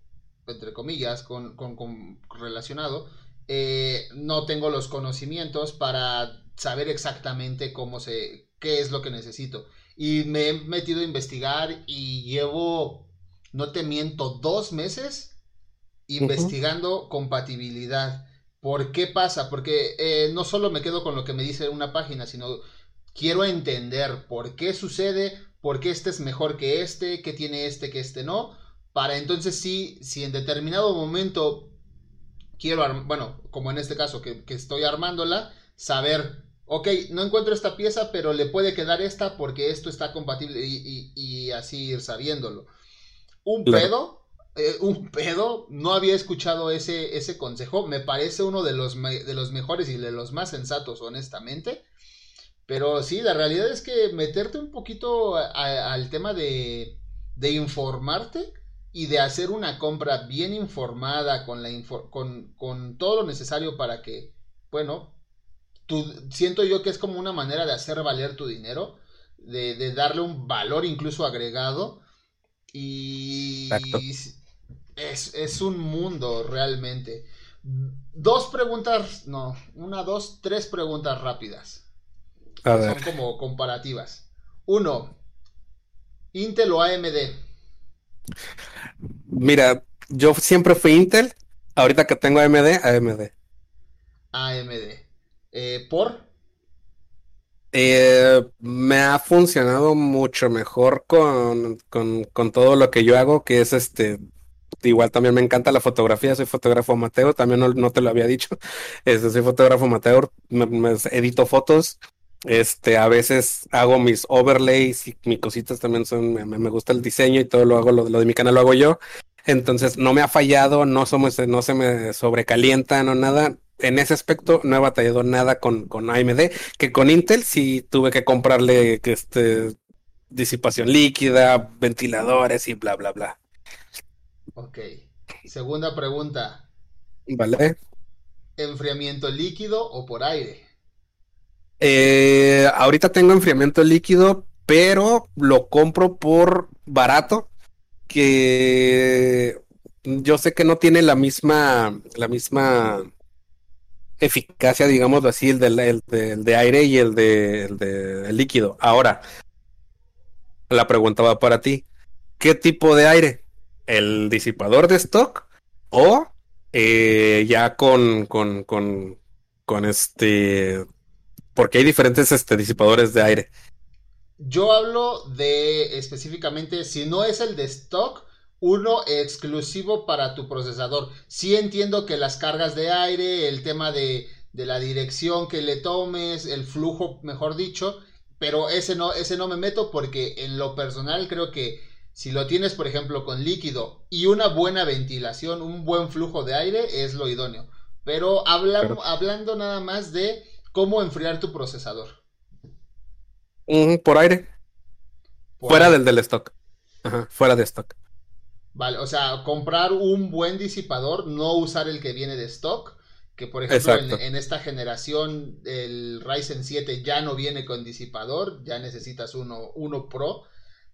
entre comillas, con, con, relacionado, eh, no tengo los conocimientos para saber exactamente cómo se, qué es lo que necesito. Y me he metido a investigar y llevo, no te miento, dos meses investigando compatibilidad. ¿Por qué pasa? Porque eh, no solo me quedo con lo que me dice una página, sino quiero entender por qué sucede, por qué este es mejor que este, qué tiene este que este no, para entonces sí, si en determinado momento quiero, bueno, como en este caso que, que estoy armándola, saber ok, no encuentro esta pieza, pero le puede quedar esta porque esto está compatible y, así ir sabiéndolo. Un pedo, eh, un pedo, no había escuchado ese, ese consejo, me parece uno de los, de los mejores y de los más sensatos, honestamente. Pero sí, la realidad es que meterte un poquito al tema de, de informarte y de hacer una compra bien informada con, la con, con todo lo necesario para que, bueno, siento yo que es como una manera de hacer valer tu dinero, de, darle un valor incluso agregado. Y es, un mundo realmente. Dos preguntas, no, una, dos, tres preguntas rápidas. Son como comparativas. Uno, Intel o AMD. Mira, yo siempre fui Intel. Ahorita que tengo AMD, AMD. AMD. Eh, ¿Por? Eh, me ha funcionado mucho mejor con, todo lo que yo hago, que es este, igual también me encanta la fotografía, soy fotógrafo amateur, también no, te lo había dicho, este, soy fotógrafo amateur, me, edito fotos, este, a veces hago mis overlays y mis cositas también son, me, gusta el diseño y todo lo hago, lo, de mi canal lo hago yo, entonces no me ha fallado, no, somos, no se me sobrecalienta, no nada, en ese aspecto no he batallado nada con, con AMD, que con Intel sí tuve que comprarle este, disipación líquida, ventiladores y bla, bla, bla. Ok. Segunda pregunta. Vale. ¿Enfriamiento líquido o por aire? Eh, ahorita tengo enfriamiento líquido, pero lo compro por barato, que yo sé que no tiene la misma, la misma eficacia, digámoslo así, el, del, de aire y el de, líquido. Ahora, la pregunta va para ti. ¿Qué tipo de aire? ¿El disipador de stock o eh, ya con, con, con este... Porque hay diferentes este, disipadores de aire. Yo hablo de específicamente, si no es el de stock, uno exclusivo para tu procesador. Sí entiendo que las cargas de aire, el tema de, la dirección que le tomes, el flujo, mejor dicho, pero ese no, ese no me meto porque en lo personal creo que Si lo tienes, por ejemplo, con líquido y una buena ventilación, un buen flujo de aire, es lo idóneo. Pero, hablando nada más de cómo enfriar tu procesador. por aire. fuera del del stock. Ajá, fuera de stock. Vale, o sea, comprar un buen disipador, no usar el que viene de stock. Que por ejemplo en, esta generación el Ryzen 7 ya no viene con disipador, ya necesitas uno, uno Pro.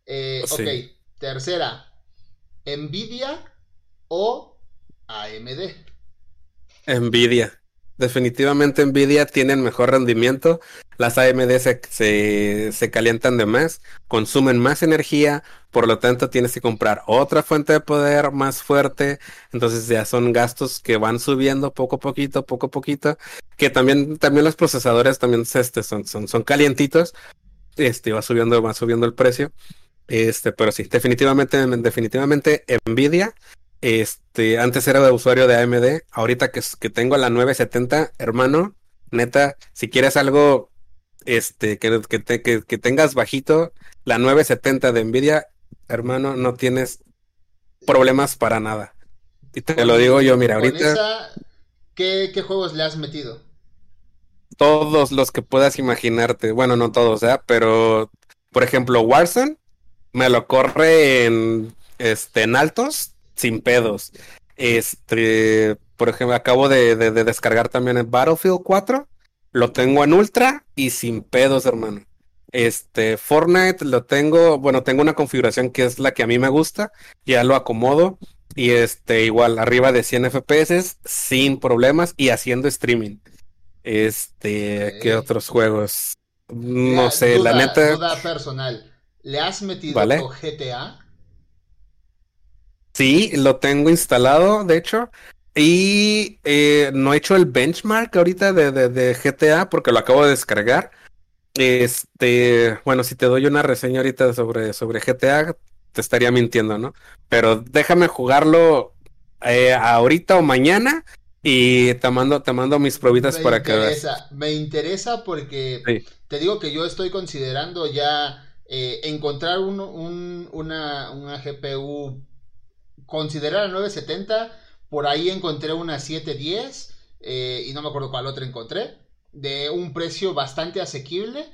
Eh, ok, tercera, Nvidia o AMD. Nvidia. Definitivamente Nvidia tienen mejor rendimiento. Las AMD se, se, calientan de más, consumen más energía, por lo tanto tienes que comprar otra fuente de poder más fuerte. Entonces ya son gastos que van subiendo poco a poquito, poco a poquito. Que también, también los procesadores también este, son, son, son calientitos. Este va subiendo, va subiendo el precio. Este, pero sí, definitivamente, definitivamente Nvidia este, antes era de usuario de AMD, ahorita que, que tengo la 970, hermano, neta, si quieres algo este, que, que, tengas bajito, la 970 de Nvidia, hermano, no tienes problemas para nada. Y te lo digo yo, mira, ahorita... ¿qué, ¿Qué juegos le has metido? Todos los que puedas imaginarte. Bueno, no todos, ¿eh? Pero, por ejemplo, Warzone me lo corre en, este, en altos sin pedos. Este, por ejemplo, acabo de, descargar también el Battlefield 4. Lo tengo en ultra y sin pedos, hermano. Este, Fortnite lo tengo, bueno, tengo una configuración que es la que a mí me gusta, ya lo acomodo y este, igual arriba de 100 FPS sin problemas y haciendo streaming. Este, ¿qué otros juegos? No sé, la neta. Duda personal. ¿Le has metido GTA? Sí, lo tengo instalado, de hecho. Y eh, no he hecho el benchmark ahorita de, de, GTA porque lo acabo de descargar. Este, bueno, si te doy una reseña ahorita sobre, sobre GTA, te estaría mintiendo, ¿no? Pero déjame jugarlo eh, ahorita o mañana y te mando, te mando mis probitas para que veas. Me interesa porque te digo que yo estoy considerando ya eh, encontrar un, un, una, una GPU considerar a 970. Por ahí encontré una 710 eh, y no me acuerdo cuál otra encontré. De un precio bastante asequible.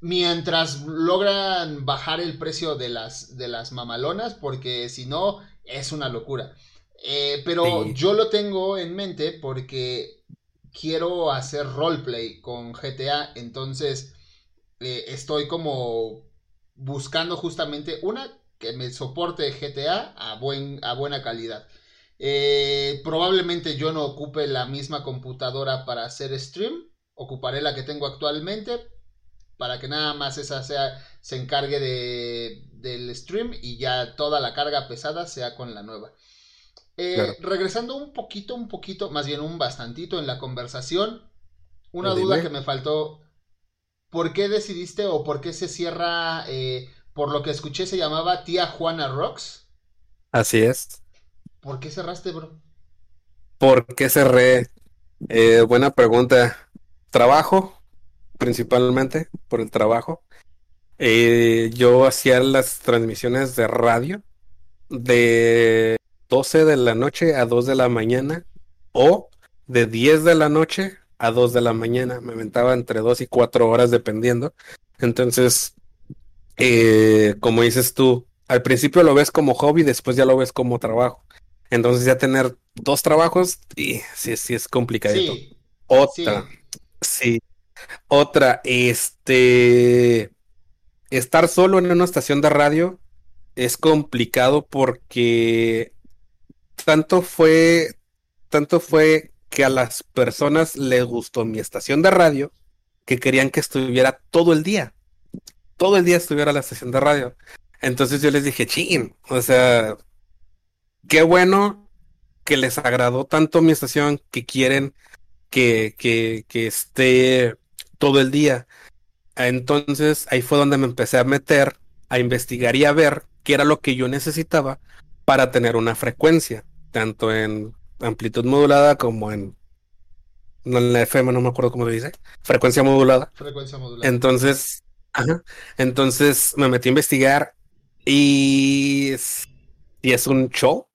Mientras logran bajar el precio de las, de las mamalonas, porque si no, es una locura. Eh, pero yo lo tengo en mente porque quiero hacer roleplay con GTA. Entonces eh, estoy como buscando justamente una que me soporte GTA a, buen, a buena calidad. Eh, probablemente yo no ocupe la misma computadora para hacer stream. Ocuparé la que tengo actualmente para que nada más esa sea, se encargue de, del stream y ya toda la carga pesada sea con la nueva. Eh, regresando un poquito, un poquito, más bien un bastantito en la conversación, una duda que me faltó. ¿Por qué decidiste o por qué se cierra eh, por lo que escuché se llamaba Tía Juana Rocks. Así es. ¿Por qué cerraste, bro? ¿Por qué cerré? Eh, buena pregunta. Trabajo, principalmente por el trabajo. Eh, yo hacía las transmisiones de radio de 12 de la noche a 2 de la mañana o de 10 de la noche a 2 de la mañana. Me aventaba entre 2 y 4 horas dependiendo. Entonces eh, como dices tú, al principio lo ves como hobby, después ya lo ves como trabajo. Entonces ya tener dos trabajos, y sí, sí es complicadito. Otra, sí. Otra, este, estar solo en una estación de radio es complicado porque tanto fue, tanto fue que a las personas les gustó mi estación de radio que querían que estuviera todo el día todo el día estuviera la estación de radio. Entonces yo les dije, ching, o sea, qué bueno que les agradó tanto mi estación que quieren que, que, que esté todo el día. Entonces ahí fue donde me empecé a meter, a investigar y a ver qué era lo que yo necesitaba para tener una frecuencia, tanto en amplitud modulada como en, en la FM, no me acuerdo cómo se dice, frecuencia modulada. Frecuencia modulada. Entonces, entonces me metí a investigar Y, y es un show.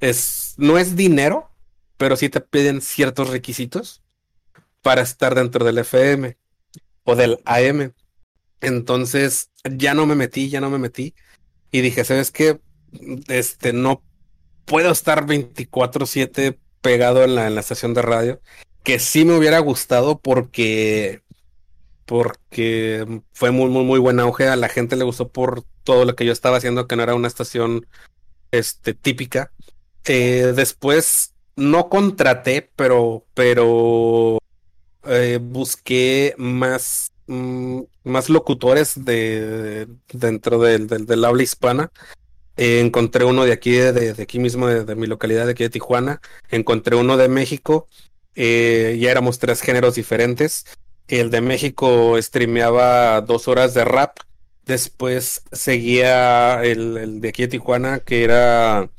Es, no es dinero, pero sí te piden ciertos requisitos para estar dentro del FM o del AM. Entonces ya no me metí, ya no me metí. Y dije, ¿sabes qué? Este, no puedo estar 24/7 pegado en la, en la estación de radio. Que sí me hubiera gustado porque porque fue muy, muy, muy buen auge. A la gente le gustó por todo lo que yo estaba haciendo, que no era una estación este, típica. Eh, después no contraté, pero, pero eh, busqué más, mm, más locutores de, dentro del, del, habla hispana. Eh, encontré uno de aquí, de, aquí mismo, de, mi localidad, de aquí de Tijuana. Encontré uno de México. ya éramos tres géneros diferentes. El de México streameaba dos horas de rap. Después seguía el, de aquí de Tijuana, que era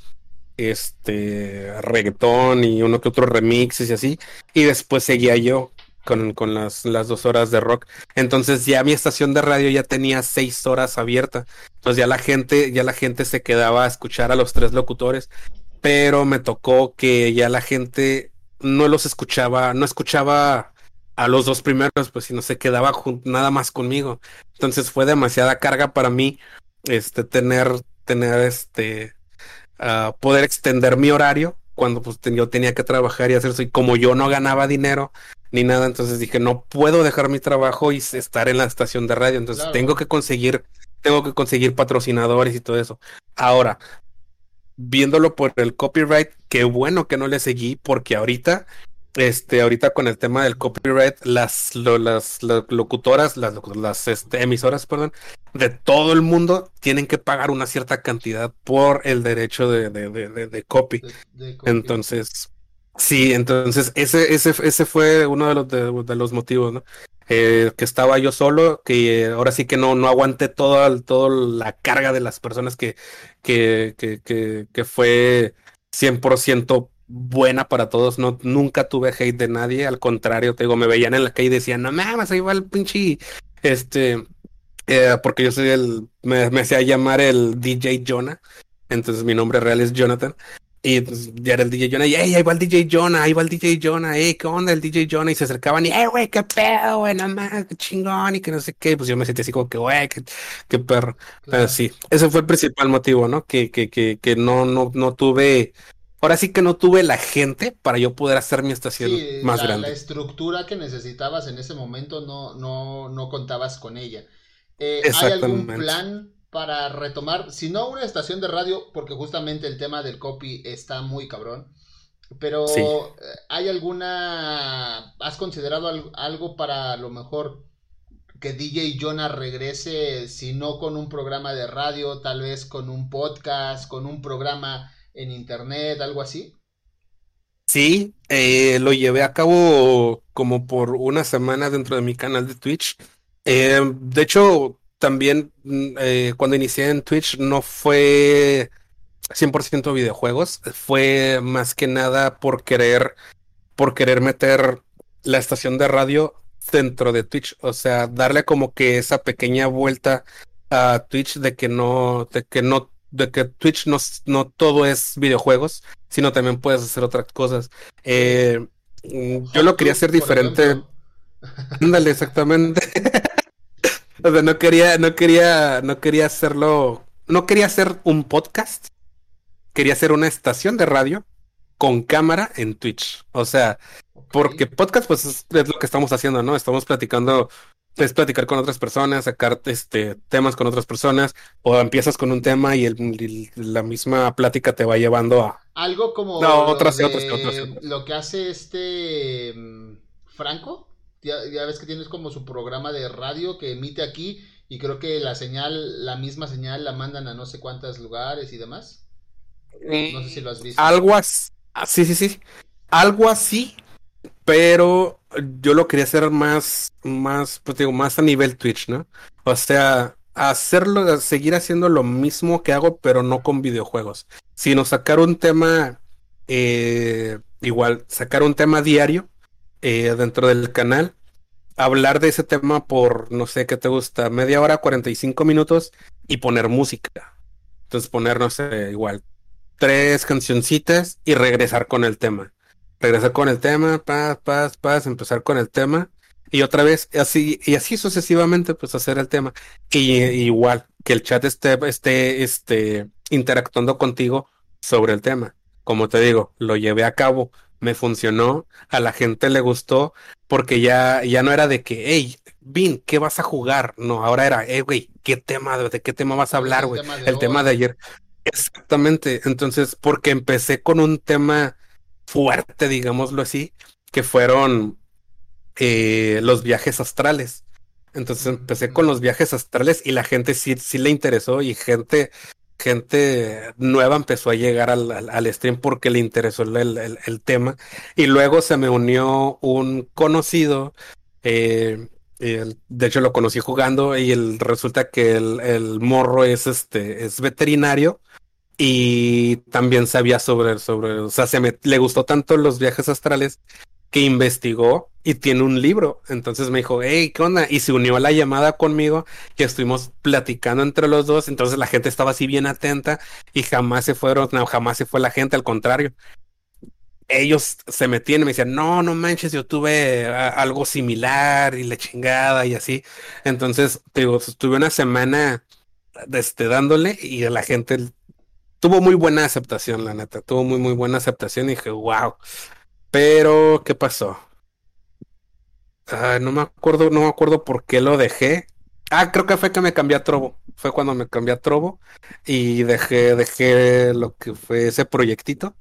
este reggaetón y uno que otro remixes y así. Y después seguía yo con, con las, las, dos horas de rock. Entonces ya mi estación de radio ya tenía seis horas abierta. Entonces ya la gente, ya la gente se quedaba a escuchar a los tres locutores. Pero me tocó que ya la gente no los escuchaba, no escuchaba a los dos primeros, pues si no se quedaba nada más conmigo. Entonces fue demasiada carga para mí, este, tener, tener, este, uh, poder extender mi horario cuando pues yo tenía que trabajar y hacer eso. Y como yo no ganaba dinero ni nada, entonces dije, no puedo dejar mi trabajo y estar en la estación de radio. Entonces tengo que conseguir, tengo que conseguir patrocinadores y todo eso. Ahora, viéndolo por el copyright, qué bueno que no le seguí, porque ahorita este, ahorita con el tema del copyright, las, las, locutoras, las, las este, emisoras, perdón, de todo el mundo tienen que pagar una cierta cantidad por el derecho de, de, de, copy. Entonces, sí, entonces ese, ese, ese fue uno de los, de, los motivos, ¿no? Eh, que estaba yo solo, que ahora sí que no, no aguanté toda, toda la carga de las personas que, que, que, que, que fue 100% buena para todos. No, nunca tuve hate de nadie. Al contrario, te digo, me veían en la calle y decían, no mames, ahí va el pinche. Este, eh, porque yo soy el, me, me hacía llamar el DJ Jonah. Entonces mi nombre real es Jonathan. Y pues, ya era el DJ Jonah, y hey, ahí va el DJ Jonah, ahí va el DJ Jonah, hey, ¿qué onda el DJ Jonah? Y se acercaban y, hey, güey, qué pedo, güey, no más, qué chingón, y que no sé qué. Pues yo me sentí así como que, güey, qué, qué perro. Pero sí, ese fue el principal motivo, ¿no? Que, que, que, que no, no, no tuve ahora sí que no tuve la gente para yo poder hacer mi estación más grande. La estructura que necesitabas en ese momento no, no, no contabas con ella. Eh, ¿Hay algún plan para retomar, si no una estación de radio, porque justamente el tema del copy está muy cabrón, pero eh, ¿hay alguna, has considerado algo para a lo mejor que DJ Jonah regrese, si no con un programa de radio, tal vez con un podcast, con un programa en internet, algo así? Sí, eh, lo llevé a cabo como por una semana dentro de mi canal de Twitch. Eh, de hecho, también mm, eh, cuando inicié en Twitch no fue 100% videojuegos, fue más que nada por querer, por querer meter la estación de radio dentro de Twitch, o sea, darle como que esa pequeña vuelta a Twitch de que no, de que no de que Twitch no, no todo es videojuegos, sino también puedes hacer otras cosas. Eh, mm, yo lo quería hacer diferente. Ándale, exactamente. o sea, no quería, no quería, no quería hacerlo, no quería hacer un podcast. Quería hacer una estación de radio con cámara en Twitch. O sea, porque podcast, pues es, lo que estamos haciendo, ¿no? Estamos platicando es platicar con otras personas, sacar este temas con otras personas, o empiezas con un tema y, el, la misma plática te va llevando a algo como no, otras, lo que hace este mm, Franco, ya, ves que tienes como su programa de radio que emite aquí y creo que la señal, la misma señal la mandan a no sé cuántos lugares y demás. No sé si lo has visto. Algo así, ah, sí, sí, sí. Algo así, pero yo lo quería hacer más, más, pues digo, más a nivel Twitch, ¿no? O sea, hacerlo, seguir haciendo lo mismo que hago, pero no con videojuegos, sino sacar un tema, eh, igual, sacar un tema diario eh, dentro del canal, hablar de ese tema por, no sé qué te gusta, media hora, 45 minutos y poner música. Entonces ponernos igual tres cancioncitas y regresar con el tema. Regresar con el tema, paz, paz, paz, empezar con el tema y otra vez así y así sucesivamente pues hacer el tema y, igual que el chat esté esté este interactuando contigo sobre el tema. Como te digo, lo llevé a cabo, me funcionó, a la gente le gustó porque ya ya no era de que, hey, Vin, ¿qué vas a jugar? No, ahora era, hey, güey, ¿qué tema de qué tema vas a hablar, güey? El, tema de ayer. Exactamente. Entonces, porque empecé con un tema fuerte, digámoslo así, que fueron eh, los viajes astrales. Entonces empecé con los viajes astrales y la gente sí, sí le interesó y gente, gente nueva empezó a llegar al, al, stream porque le interesó el, el, tema. Y luego se me unió un conocido, eh, de hecho lo conocí jugando y resulta que el morro es este, es veterinario y también sabía sobre, sobre, o sea, se me, le gustó tanto los viajes astrales que investigó y tiene un libro. Entonces me dijo, hey, ¿qué onda? Y se unió a la llamada conmigo y estuvimos platicando entre los dos. Entonces la gente estaba así bien atenta y jamás se fueron, no, jamás se fue la gente, al contrario. Ellos se metían y me decían, no, no manches, yo tuve algo similar y la chingada y así. Entonces, digo, estuve una semana este, dándole y la gente tuvo muy buena aceptación, la neta. Tuvo muy, muy buena aceptación y dije, wow. Pero, ¿qué pasó? no me acuerdo, no me acuerdo por qué lo dejé. Ah, creo que fue que me cambié a Trovo. Fue cuando me cambié a Trovo y dejé, dejé lo que fue ese proyectito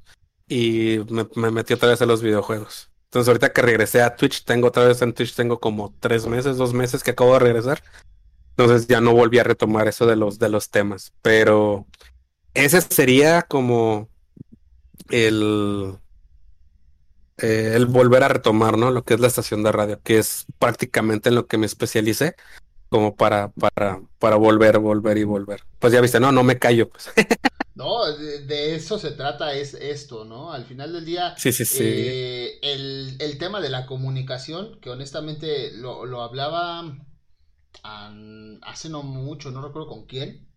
y me, me metí otra vez a los videojuegos. Entonces ahorita que regresé a Twitch, tengo otra vez en Twitch, tengo como tres meses, dos meses que acabo de regresar. Entonces ya no volví a retomar eso de los, de los temas. Pero ese sería como el, eh, el volver a retomar, ¿no? Lo que es la estación de radio, que es prácticamente en lo que me especialicé, como para, para, para volver, volver y volver. Pues ya viste, no, no me callo, pues. No, de, eso se trata es esto, ¿no? Al final del día, sí, sí, sí. Eh, el, el, tema de la comunicación, que honestamente lo, lo hablaba hace no mucho, no recuerdo con quién,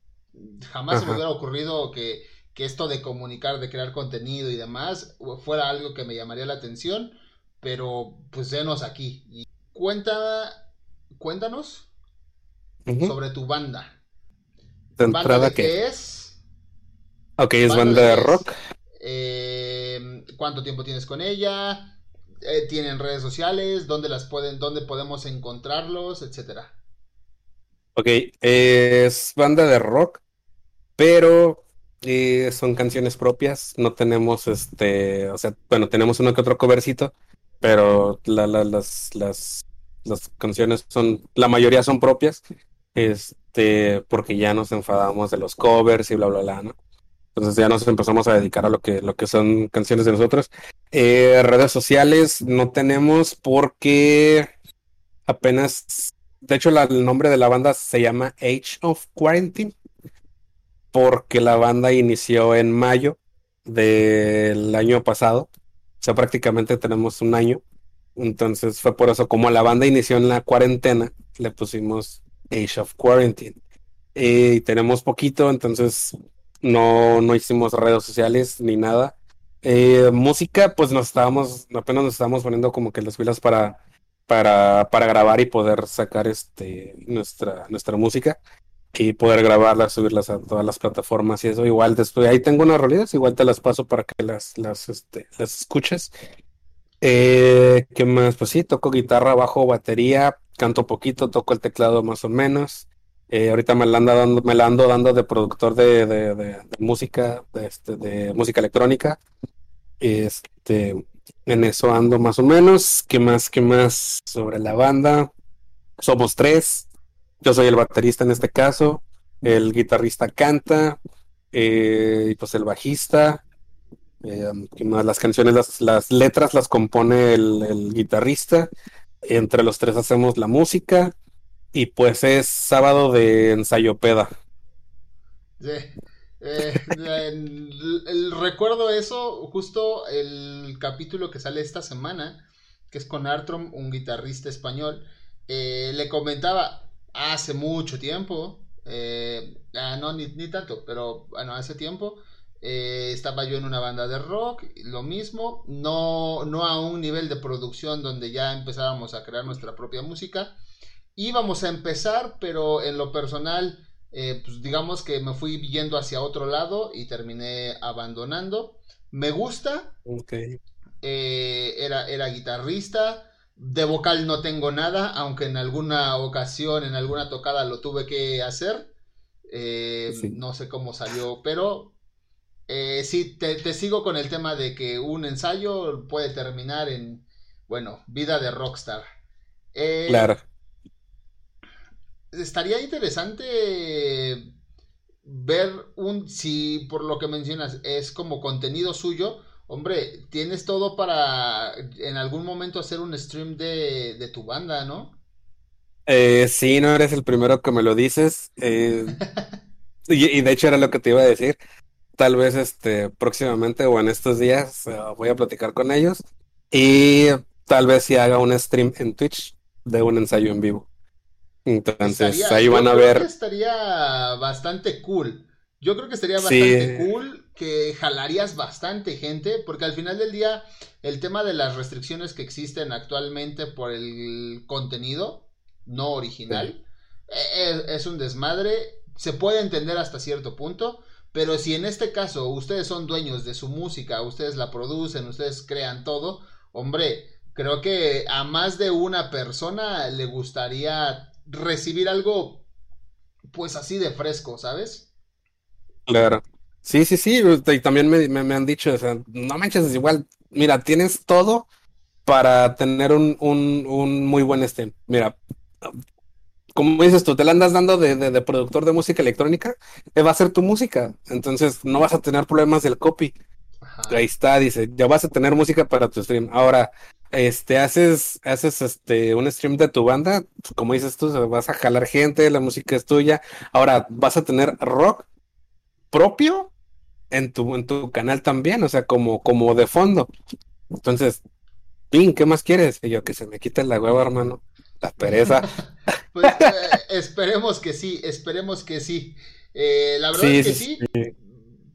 jamás se me hubiera ocurrido que, esto de comunicar, de crear contenido y demás fuera algo que me llamaría la atención, pero pues denos aquí. Y cuenta, cuéntanos sobre tu banda. ¿De ¿Banda de qué es? Ok, es banda, de rock. Eh, ¿Cuánto tiempo tienes con ella? Eh, ¿Tienen redes sociales? ¿Dónde las pueden, dónde podemos encontrarlos? Etcétera. Ok, es banda de rock, pero eh, son canciones propias. No tenemos este, o sea, bueno, tenemos uno que otro covercito, pero la, las, las, las canciones son, la mayoría son propias, este, porque ya nos enfadamos de los covers y bla, bla, bla, ¿no? Entonces ya nos empezamos a dedicar a lo que, lo que son canciones de nosotros. Eh, redes sociales no tenemos porque apenas de hecho, el nombre de la banda se llama Age of Quarantine, porque la banda inició en mayo del año pasado. O sea, prácticamente tenemos un año. Entonces fue por eso, como la banda inició en la cuarentena, le pusimos Age of Quarantine. Y tenemos poquito, entonces no, no hicimos redes sociales ni nada. Eh, música, pues nos estábamos, apenas nos estábamos poniendo como que las filas para para, para grabar y poder sacar este nuestra, nuestra música y poder grabarla, subirlas a todas las plataformas y eso. Igual después ahí tengo unas rolas, igual te las paso para que las, las, este, las escuches. Eh, ¿Qué más? Pues sí, toco guitarra, bajo, batería, canto poquito, toco el teclado más o menos. Eh, ahorita me la ando dando, me la ando dando de productor de, de, música, este, de música electrónica. Este, en eso ando más o menos. ¿Qué más? ¿Qué más sobre la banda? Somos tres. Yo soy el baterista en este caso. El guitarrista canta. Eh, y pues el bajista. Eh, ¿qué más? Las canciones, las, letras las compone el, el, guitarrista. Entre los tres hacemos la música. Y pues es sábado de ensayo peda. Sí. Eh, el, recuerdo eso, justo el capítulo que sale esta semana, que es con Artrom, un guitarrista español, eh, le comentaba hace mucho tiempo, Eh, ah, no, ni, ni, tanto, pero bueno, hace tiempo. Estaba yo en una banda de rock, lo mismo, no, no a un nivel de producción donde ya empezábamos a crear nuestra propia música. Íbamos a empezar, pero en lo personal, eh, pues digamos que me fui yendo hacia otro lado y terminé abandonando. Me gusta. Eh, era, era guitarrista. De vocal no tengo nada, aunque en alguna ocasión, en alguna tocada lo tuve que hacer. No sé cómo salió, pero eh, sí, te, sigo con el tema de que un ensayo puede terminar en, bueno, vida de rockstar. Eh, claro. Estaría interesante ver un, si por lo que mencionas es como contenido suyo, hombre, tienes todo para en algún momento hacer un stream de, tu banda, ¿no? Eh, sí, no eres el primero que me lo dices. Eh, y, de hecho era lo que te iba a decir tal vez este próximamente o en estos días eh, voy a platicar con ellos y tal vez si haga un stream en Twitch de un ensayo en vivo. Entonces ahí van a ver. estaría bastante cool. Yo creo que estaría bastante cool, que jalarías bastante gente, porque al final del día el tema de las restricciones que existen actualmente por el contenido no original e-, es un desmadre. Se puede entender hasta cierto punto, pero si en este caso ustedes son dueños de su música, ustedes la producen, ustedes crean todo, hombre, creo que a más de una persona le gustaría recibir algo pues así de fresco, ¿sabes? Claro. Sí, sí, sí, y también me, han dicho, o sea, no manches, igual, mira, tienes todo para tener un, un, un muy buen stream. Mira, como dices tú, te la andas dando de, productor de música electrónica, eh, va a ser tu música. Entonces no vas a tener problemas del copy. Ahí está, dice, ya vas a tener música para tu stream. Ahora, este, haces, haces este, un stream de tu banda, como dices tú, vas a jalar gente, la música es tuya. Ahora, vas a tener rock propio en tu, en tu canal también, o sea, como, como de fondo. Entonces, Pin, ¿qué más quieres? Y yo, que se me quite la hueva, hermano. La pereza. pues eh, esperemos que sí, esperemos que sí. Eh, la verdad es que sí,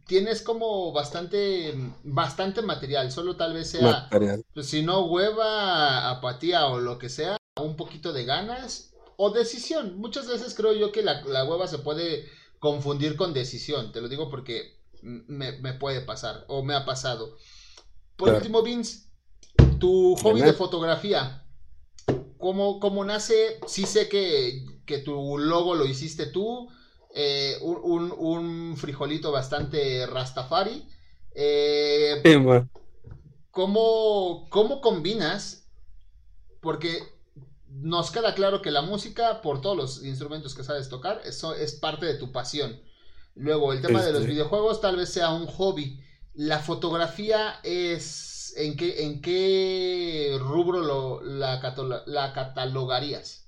Tienes como bastante, bastante material, solo tal vez sea, pues, si no hueva, apatía o lo que sea, un poquito de ganas o decisión. Muchas veces creo yo que la, hueva se puede confundir con decisión, te lo digo porque me, puede pasar o me ha pasado. Por último, Vince, tu hobby de fotografía, ¿Cómo, nace? Sí sé que, tu logo lo hiciste tú. Eh, un, frijolito bastante rastafari. Eh, ¿cómo, combinas? Porque nos queda claro que la música, por todos los instrumentos que sabes tocar, eso es parte de tu pasión. Luego, el tema de los este. videojuegos tal vez sea un hobby. La fotografía es ¿en qué, en qué rubro lo, la, la catalogarías?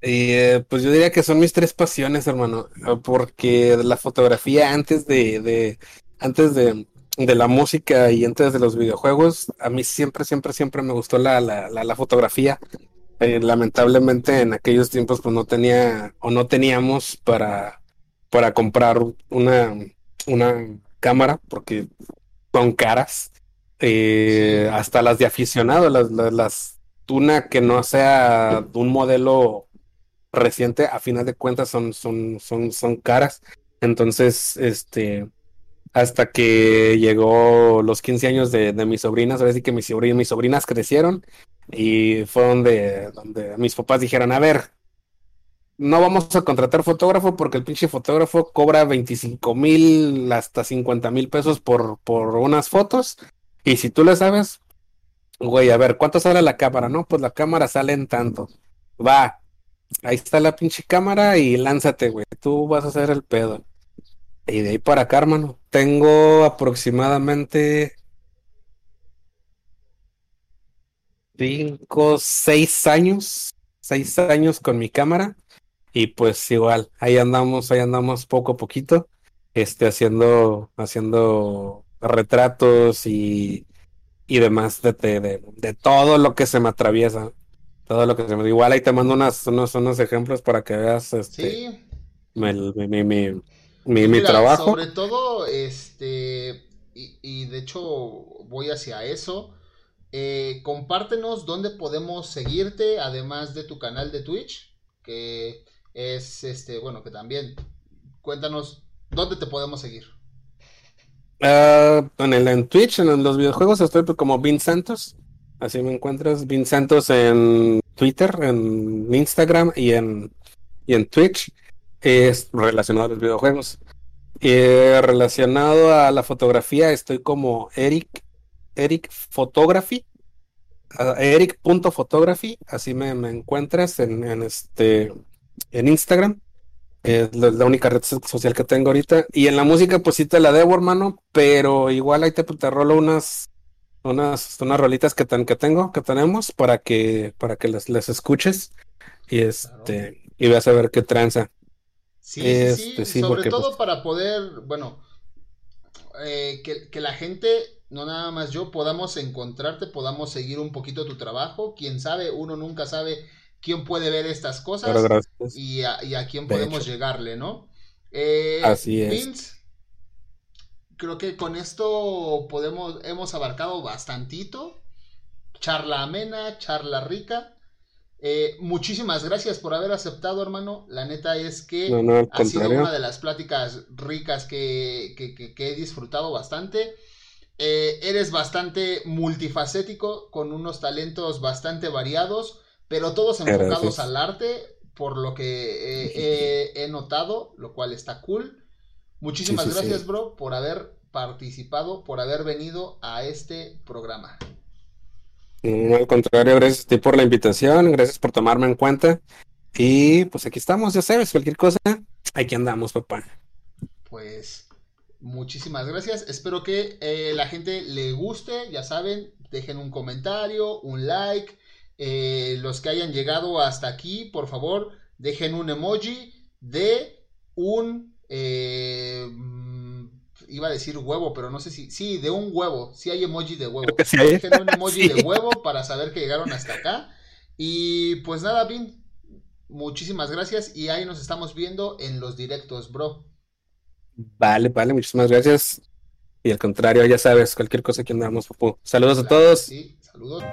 Eh, pues yo diría que son mis tres pasiones, hermano, porque la fotografía antes de, de antes de, de, la música y antes de los videojuegos, a mí siempre, siempre, siempre me gustó la, la, la, fotografía. Eh, lamentablemente en aquellos tiempos pues no tenía o no teníamos para, para comprar una, una cámara porque son caras. Eh, hasta las de aficionado, las, las, una que no sea un modelo reciente, a final de cuentas son, son, son, son caras. Entonces, este, hasta que llegó los 15 años de, de mis sobrinas, ahora sí que mis, sobrinas, mis sobrinas crecieron y fue donde, donde mis papás dijeron, a ver, no vamos a contratar fotógrafo porque el pinche fotógrafo cobra 25 mil hasta 50 mil pesos por, por unas fotos y si tú le sabes, güey, a ver, ¿cuánto sale la cámara? No, pues la cámara sale en tanto. Va, ahí está la pinche cámara y lánzate, güey. Tú vas a hacer el pedo. Y de ahí para acá, hermano, tengo aproximadamente cinco, seis años, seis años con mi cámara. Y pues igual, ahí andamos, ahí andamos poco a poquito, este, haciendo, haciendo retratos y, y demás de, de, de, todo lo que se me atraviesa. Todo lo que se me... Igual ahí te mando unas, unos, unos ejemplos para que veas este, mi, mi, mi, trabajo. Sobre todo, este, y, de hecho voy hacia eso. Eh, compártenos dónde podemos seguirte, además de tu canal de Twitch, que es este, bueno, que también cuéntanos dónde te podemos seguir. Uh, en, el, en Twitch, en los videojuegos, estoy como Vin Santos. Así me encuentras, Vin Santos en Twitter, en Instagram y en, y en Twitch. Es relacionado a los videojuegos. Eh, relacionado a la fotografía, estoy como Eric, Eric Photography, Eric.photography, así me, encuentras en, este en Instagram. Es la, única red social que tengo ahorita. Y en la música, pues sí te la debo, hermano. Pero igual ahí te, te rolo unas, unas, unas rolitas que, que tengo, que tenemos, para que, para que las, las escuches. Y este, y veas a ver qué tranza. Sí, sí, este, sobre todo pues, para poder, bueno, eh, que, la gente, no nada más yo, podamos encontrarte, podamos seguir un poquito tu trabajo. Quién sabe, uno nunca sabe quién puede ver estas cosas y, a, y, a, quién podemos llegarle, ¿no? Eh, Así es. Vince, creo que con esto podemos, hemos abarcado bastantito. Charla amena, charla rica. Eh, muchísimas gracias por haber aceptado, hermano. La neta es que ha sido una de las pláticas ricas que, he disfrutado bastante. Eh, eres bastante multifacético, con unos talentos bastante variados, pero todos enfocados al arte, por lo que he notado, lo cual está cool. Muchísimas gracias, bro, por haber participado, por haber venido a este programa. No, al contrario, gracias a ti por la invitación, gracias por tomarme en cuenta. Y pues aquí estamos, ya sabes, cualquier cosa, aquí andamos, papá. Pues muchísimas gracias. Espero que eh, la gente le guste, ya saben, dejen un comentario, un like. Eh, los que hayan llegado hasta aquí, por favor, dejen un emoji de un... Eh, iba a decir huevo, pero no sé si, sí, de un huevo, sí hay emoji de huevo. Sí un emoji de huevo para saber que llegaron hasta acá. Y pues nada, Vin, muchísimas gracias y ahí nos estamos viendo en los directos, bro. Vale, vale, muchísimas gracias. Y al contrario, ya sabes, cualquier cosa que andamos, Saludos a todos. Sí, saludos.